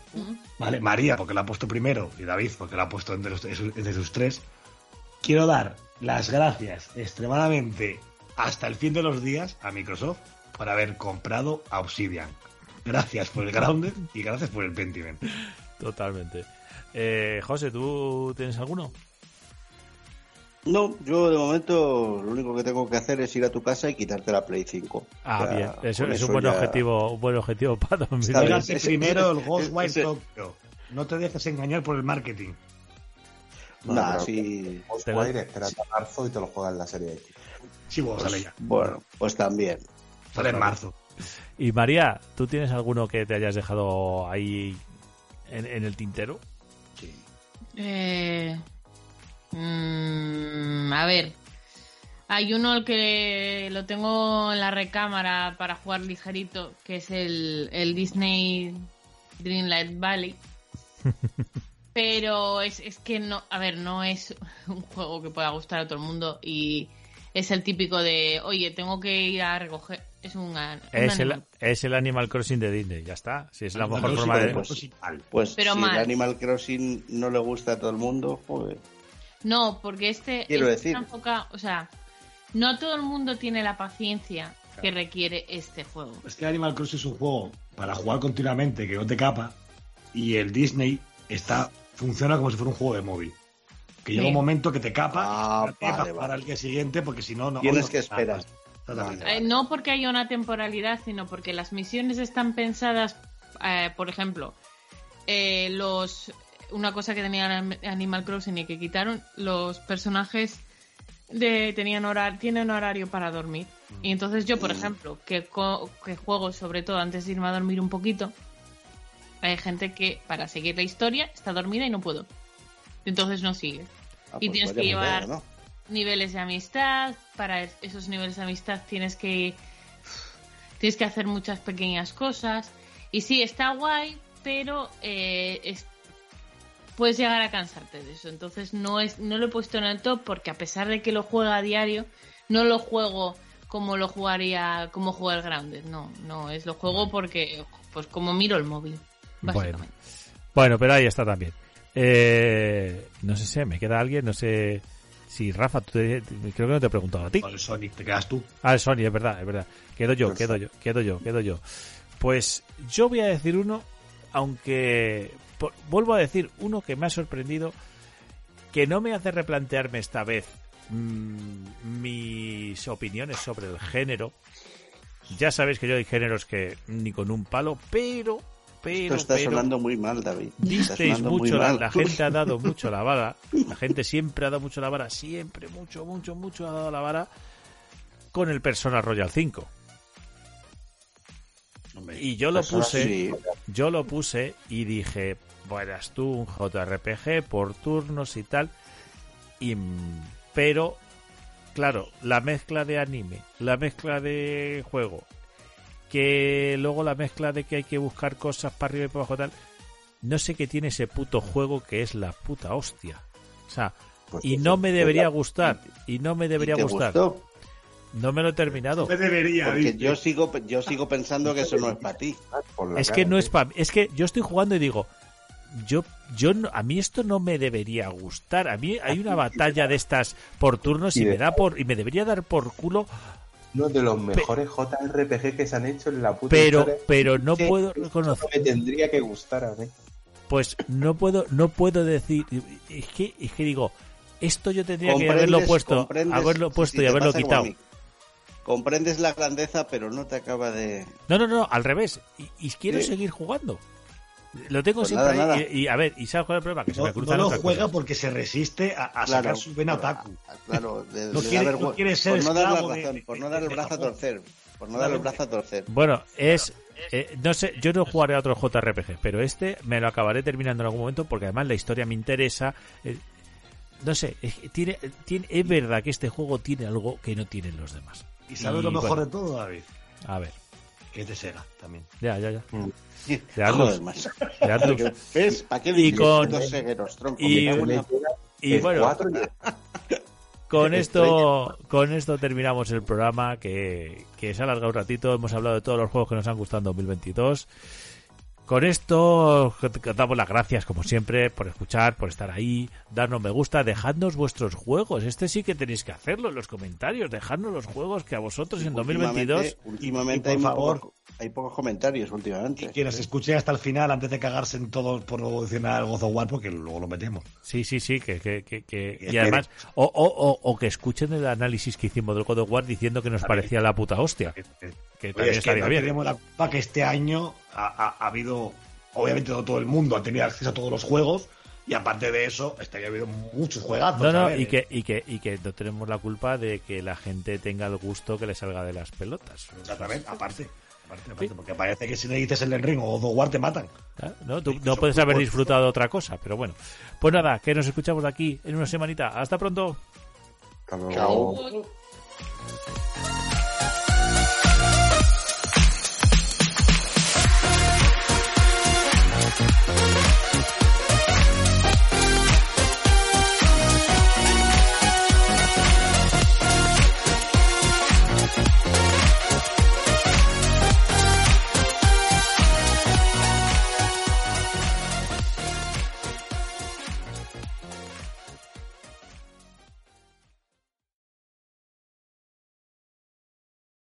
¿Vale? María, porque la ha puesto primero, y David, porque la ha puesto entre, los, entre sus tres. Quiero dar las gracias extremadamente hasta el fin de los días a Microsoft por haber comprado a Obsidian. Gracias por el Grounded y gracias por el Pentiment. Totalmente. Eh, José, ¿tú tienes alguno? No, yo de momento lo único que tengo que hacer es ir a tu casa y quitarte la Play 5. Ah, O sea, bien. Eso es un buen ya- objetivo, un buen objetivo para 2020. Está bien. Fíjate Ese- primero el Ghostwire ese- Tokyo. No te dejes engañar por el marketing. Nah, pero- sí. Ghostwire, espérate a marzo y te lo juegas en la serie X. Sí, vos sale ya. Bueno, pues también. Sale en marzo. Y María, ¿tú tienes alguno que te hayas dejado ahí en, en el tintero? Sí. Eh, mm, a ver. Hay uno al que lo tengo en la recámara para jugar ligerito, que es el, el Disney Dreamlight Valley. Pero es, es que no, a ver, no es un juego que pueda gustar a todo el mundo y es el típico de, oye, tengo que ir a recoger. Es un, un Es el, animal. es el Animal Crossing de Disney, ya está. Si es la mejor No, forma sí, de... pues- pues. Pues Pero si mal. el Animal Crossing no le gusta a todo el mundo, joder. No, porque este Quiero este decir. está enfocado- o sea, no todo el mundo tiene la paciencia que requiere este juego. Es que Animal Crossing es un juego para jugar continuamente, que no te capa, y el Disney está funciona como si fuera un juego de móvil. Que llega Sí. un momento que te capa Ah, y te vale, para el día siguiente, porque si no, no. Tienes no- que esperar. Eh, no porque haya una temporalidad, sino porque las misiones están pensadas, eh, por ejemplo, eh, los una cosa que tenía Animal Crossing y que quitaron, los personajes de, tenían horario, tienen horario para dormir. Y entonces yo, por ejemplo, que, co- que juego sobre todo antes de irme a dormir un poquito, hay gente que para seguir la historia está dormida y no puedo. Entonces no sigue. Ah, Y pues tienes vaya que llevar- niveles de amistad. Para es- esos niveles de amistad tienes que tienes que hacer muchas pequeñas cosas. Y sí, está guay, pero eh, es- puedes llegar a cansarte de eso. Entonces no es no lo he puesto en el top porque a pesar de que lo juega a diario, no lo juego como lo jugaría como juega el Grounded. No, no es lo juego porque pues como miro el móvil. Bueno. Básicamente. Bueno, pero ahí está también. Eh, no sé si me queda alguien, no sé si Rafa, tú te- creo que no te he preguntado a ti. El Sonic te quedas tú. Ah, el Sony, es verdad, es verdad. Quedo yo, quedo yo, quedo yo, quedo yo. Pues yo voy a decir uno, aunque por- vuelvo a decir uno que me ha sorprendido, que no me hace replantearme esta vez mm, mis opiniones sobre el género. Ya sabéis que yo hay géneros que ni con un palo, pero, pero, Esto está pero, sonando muy mal, David. Disteis mucho, la, mal. la gente ha dado mucho la vara, la gente siempre ha dado mucho la vara, siempre, mucho, mucho, mucho ha dado la vara con el Persona Royal 5. Hombre. Y yo lo Persona puse, Sí, yo lo puse y dije, verás tú, un JRPG por turnos y tal. Y, pero, claro, la mezcla de anime, la mezcla de juego, que luego la mezcla de que hay que buscar cosas para arriba y para abajo tal, no sé qué tiene ese puto juego que es la puta hostia. O sea, pues y no me debería gustar, y no me debería ¿Y te gustar. gustó? No me lo he terminado. Me debería, Porque yo sigo, yo sigo pensando que eso no es para ti. Es que no es para es que yo estoy jugando y digo yo yo no- a mí esto no me debería gustar a mí hay una batalla de estas por turnos y, me da por y me debería dar por culo Uno de los mejores JRPG que se han hecho en la puta pero historia. pero no Sí, puedo reconocer Me tendría que gustar a mí. pues no puedo no puedo decir es que es que digo esto yo tendría que haberlo puesto haberlo puesto y haberlo quitado. Comprendes la grandeza, pero no te acaba de. no no no al revés y, y quiero Sí. seguir jugando lo tengo Pues siempre nada, ahí nada. Y, y a ver y sabes cuál es el problema que se No, me no cruzan lo otras juega cosas. porque se resiste a, a Claro, sacar su vena otaku. Claro, de- No da quiere- no quiere ser por no dar la de- por no de- dar el de brazo a torcer. Por no dar el brazo a torcer. Bueno, es. eh, no sé, yo no jugaré a otro JRPG, pero este me lo acabaré terminando en algún momento porque además la historia me interesa. eh, no sé, es, que tiene, tiene, es verdad que este juego tiene algo que no tienen los demás. ¿Y sabes Y lo mejor bueno. de todo, David? A ver, Que es de Sega también. ya, ya, ya. Mm. Joder, Luz. macho. Ya, Luz. ¿Ves? ¿Para qué Y con- dos segueros, tronco? y- la- Y bueno, con esto, con esto terminamos el programa que, que se ha alargado un ratito. Hemos hablado de todos los juegos que nos han gustado en 2022. Con esto os damos las gracias, como siempre, por escuchar, por estar ahí, darnos me gusta, dejadnos vuestros juegos. Este sí que tenéis que hacerlo en los comentarios, dejadnos los juegos que a vosotros en 2022. Últimamente, últimamente Y hay, por muy favor. poco- hay pocos comentarios últimamente. Y que nos escuche hasta el final antes de cagarse en todo por no mencionar el God of War porque luego lo metemos. Sí, sí, sí, que, que, que, que- Y y además, o, o, o, o que escuchen el análisis que hicimos del God of War diciendo que nos parecía la puta hostia. Que Oye, también es que estaría no bien. tenemos la culpa que este año ha, ha- ha habido, obviamente no todo el mundo ha tenido acceso a todos los juegos y aparte de eso, este año ha habido muchos juegazos. No, no, ver, y que, y, que, y que no tenemos la culpa de que la gente tenga el gusto que le salga de las pelotas. Exactamente, aparte. aparte, aparte, Porque parece que si le dices el ring o War te matan. ¿Ah? ¿No? Tú Sí, no puedes haber disfrutado de otra cosa, pero bueno. Pues nada, que nos escuchamos de aquí en una semanita. Hasta pronto. Hasta luego. Chao. Chao.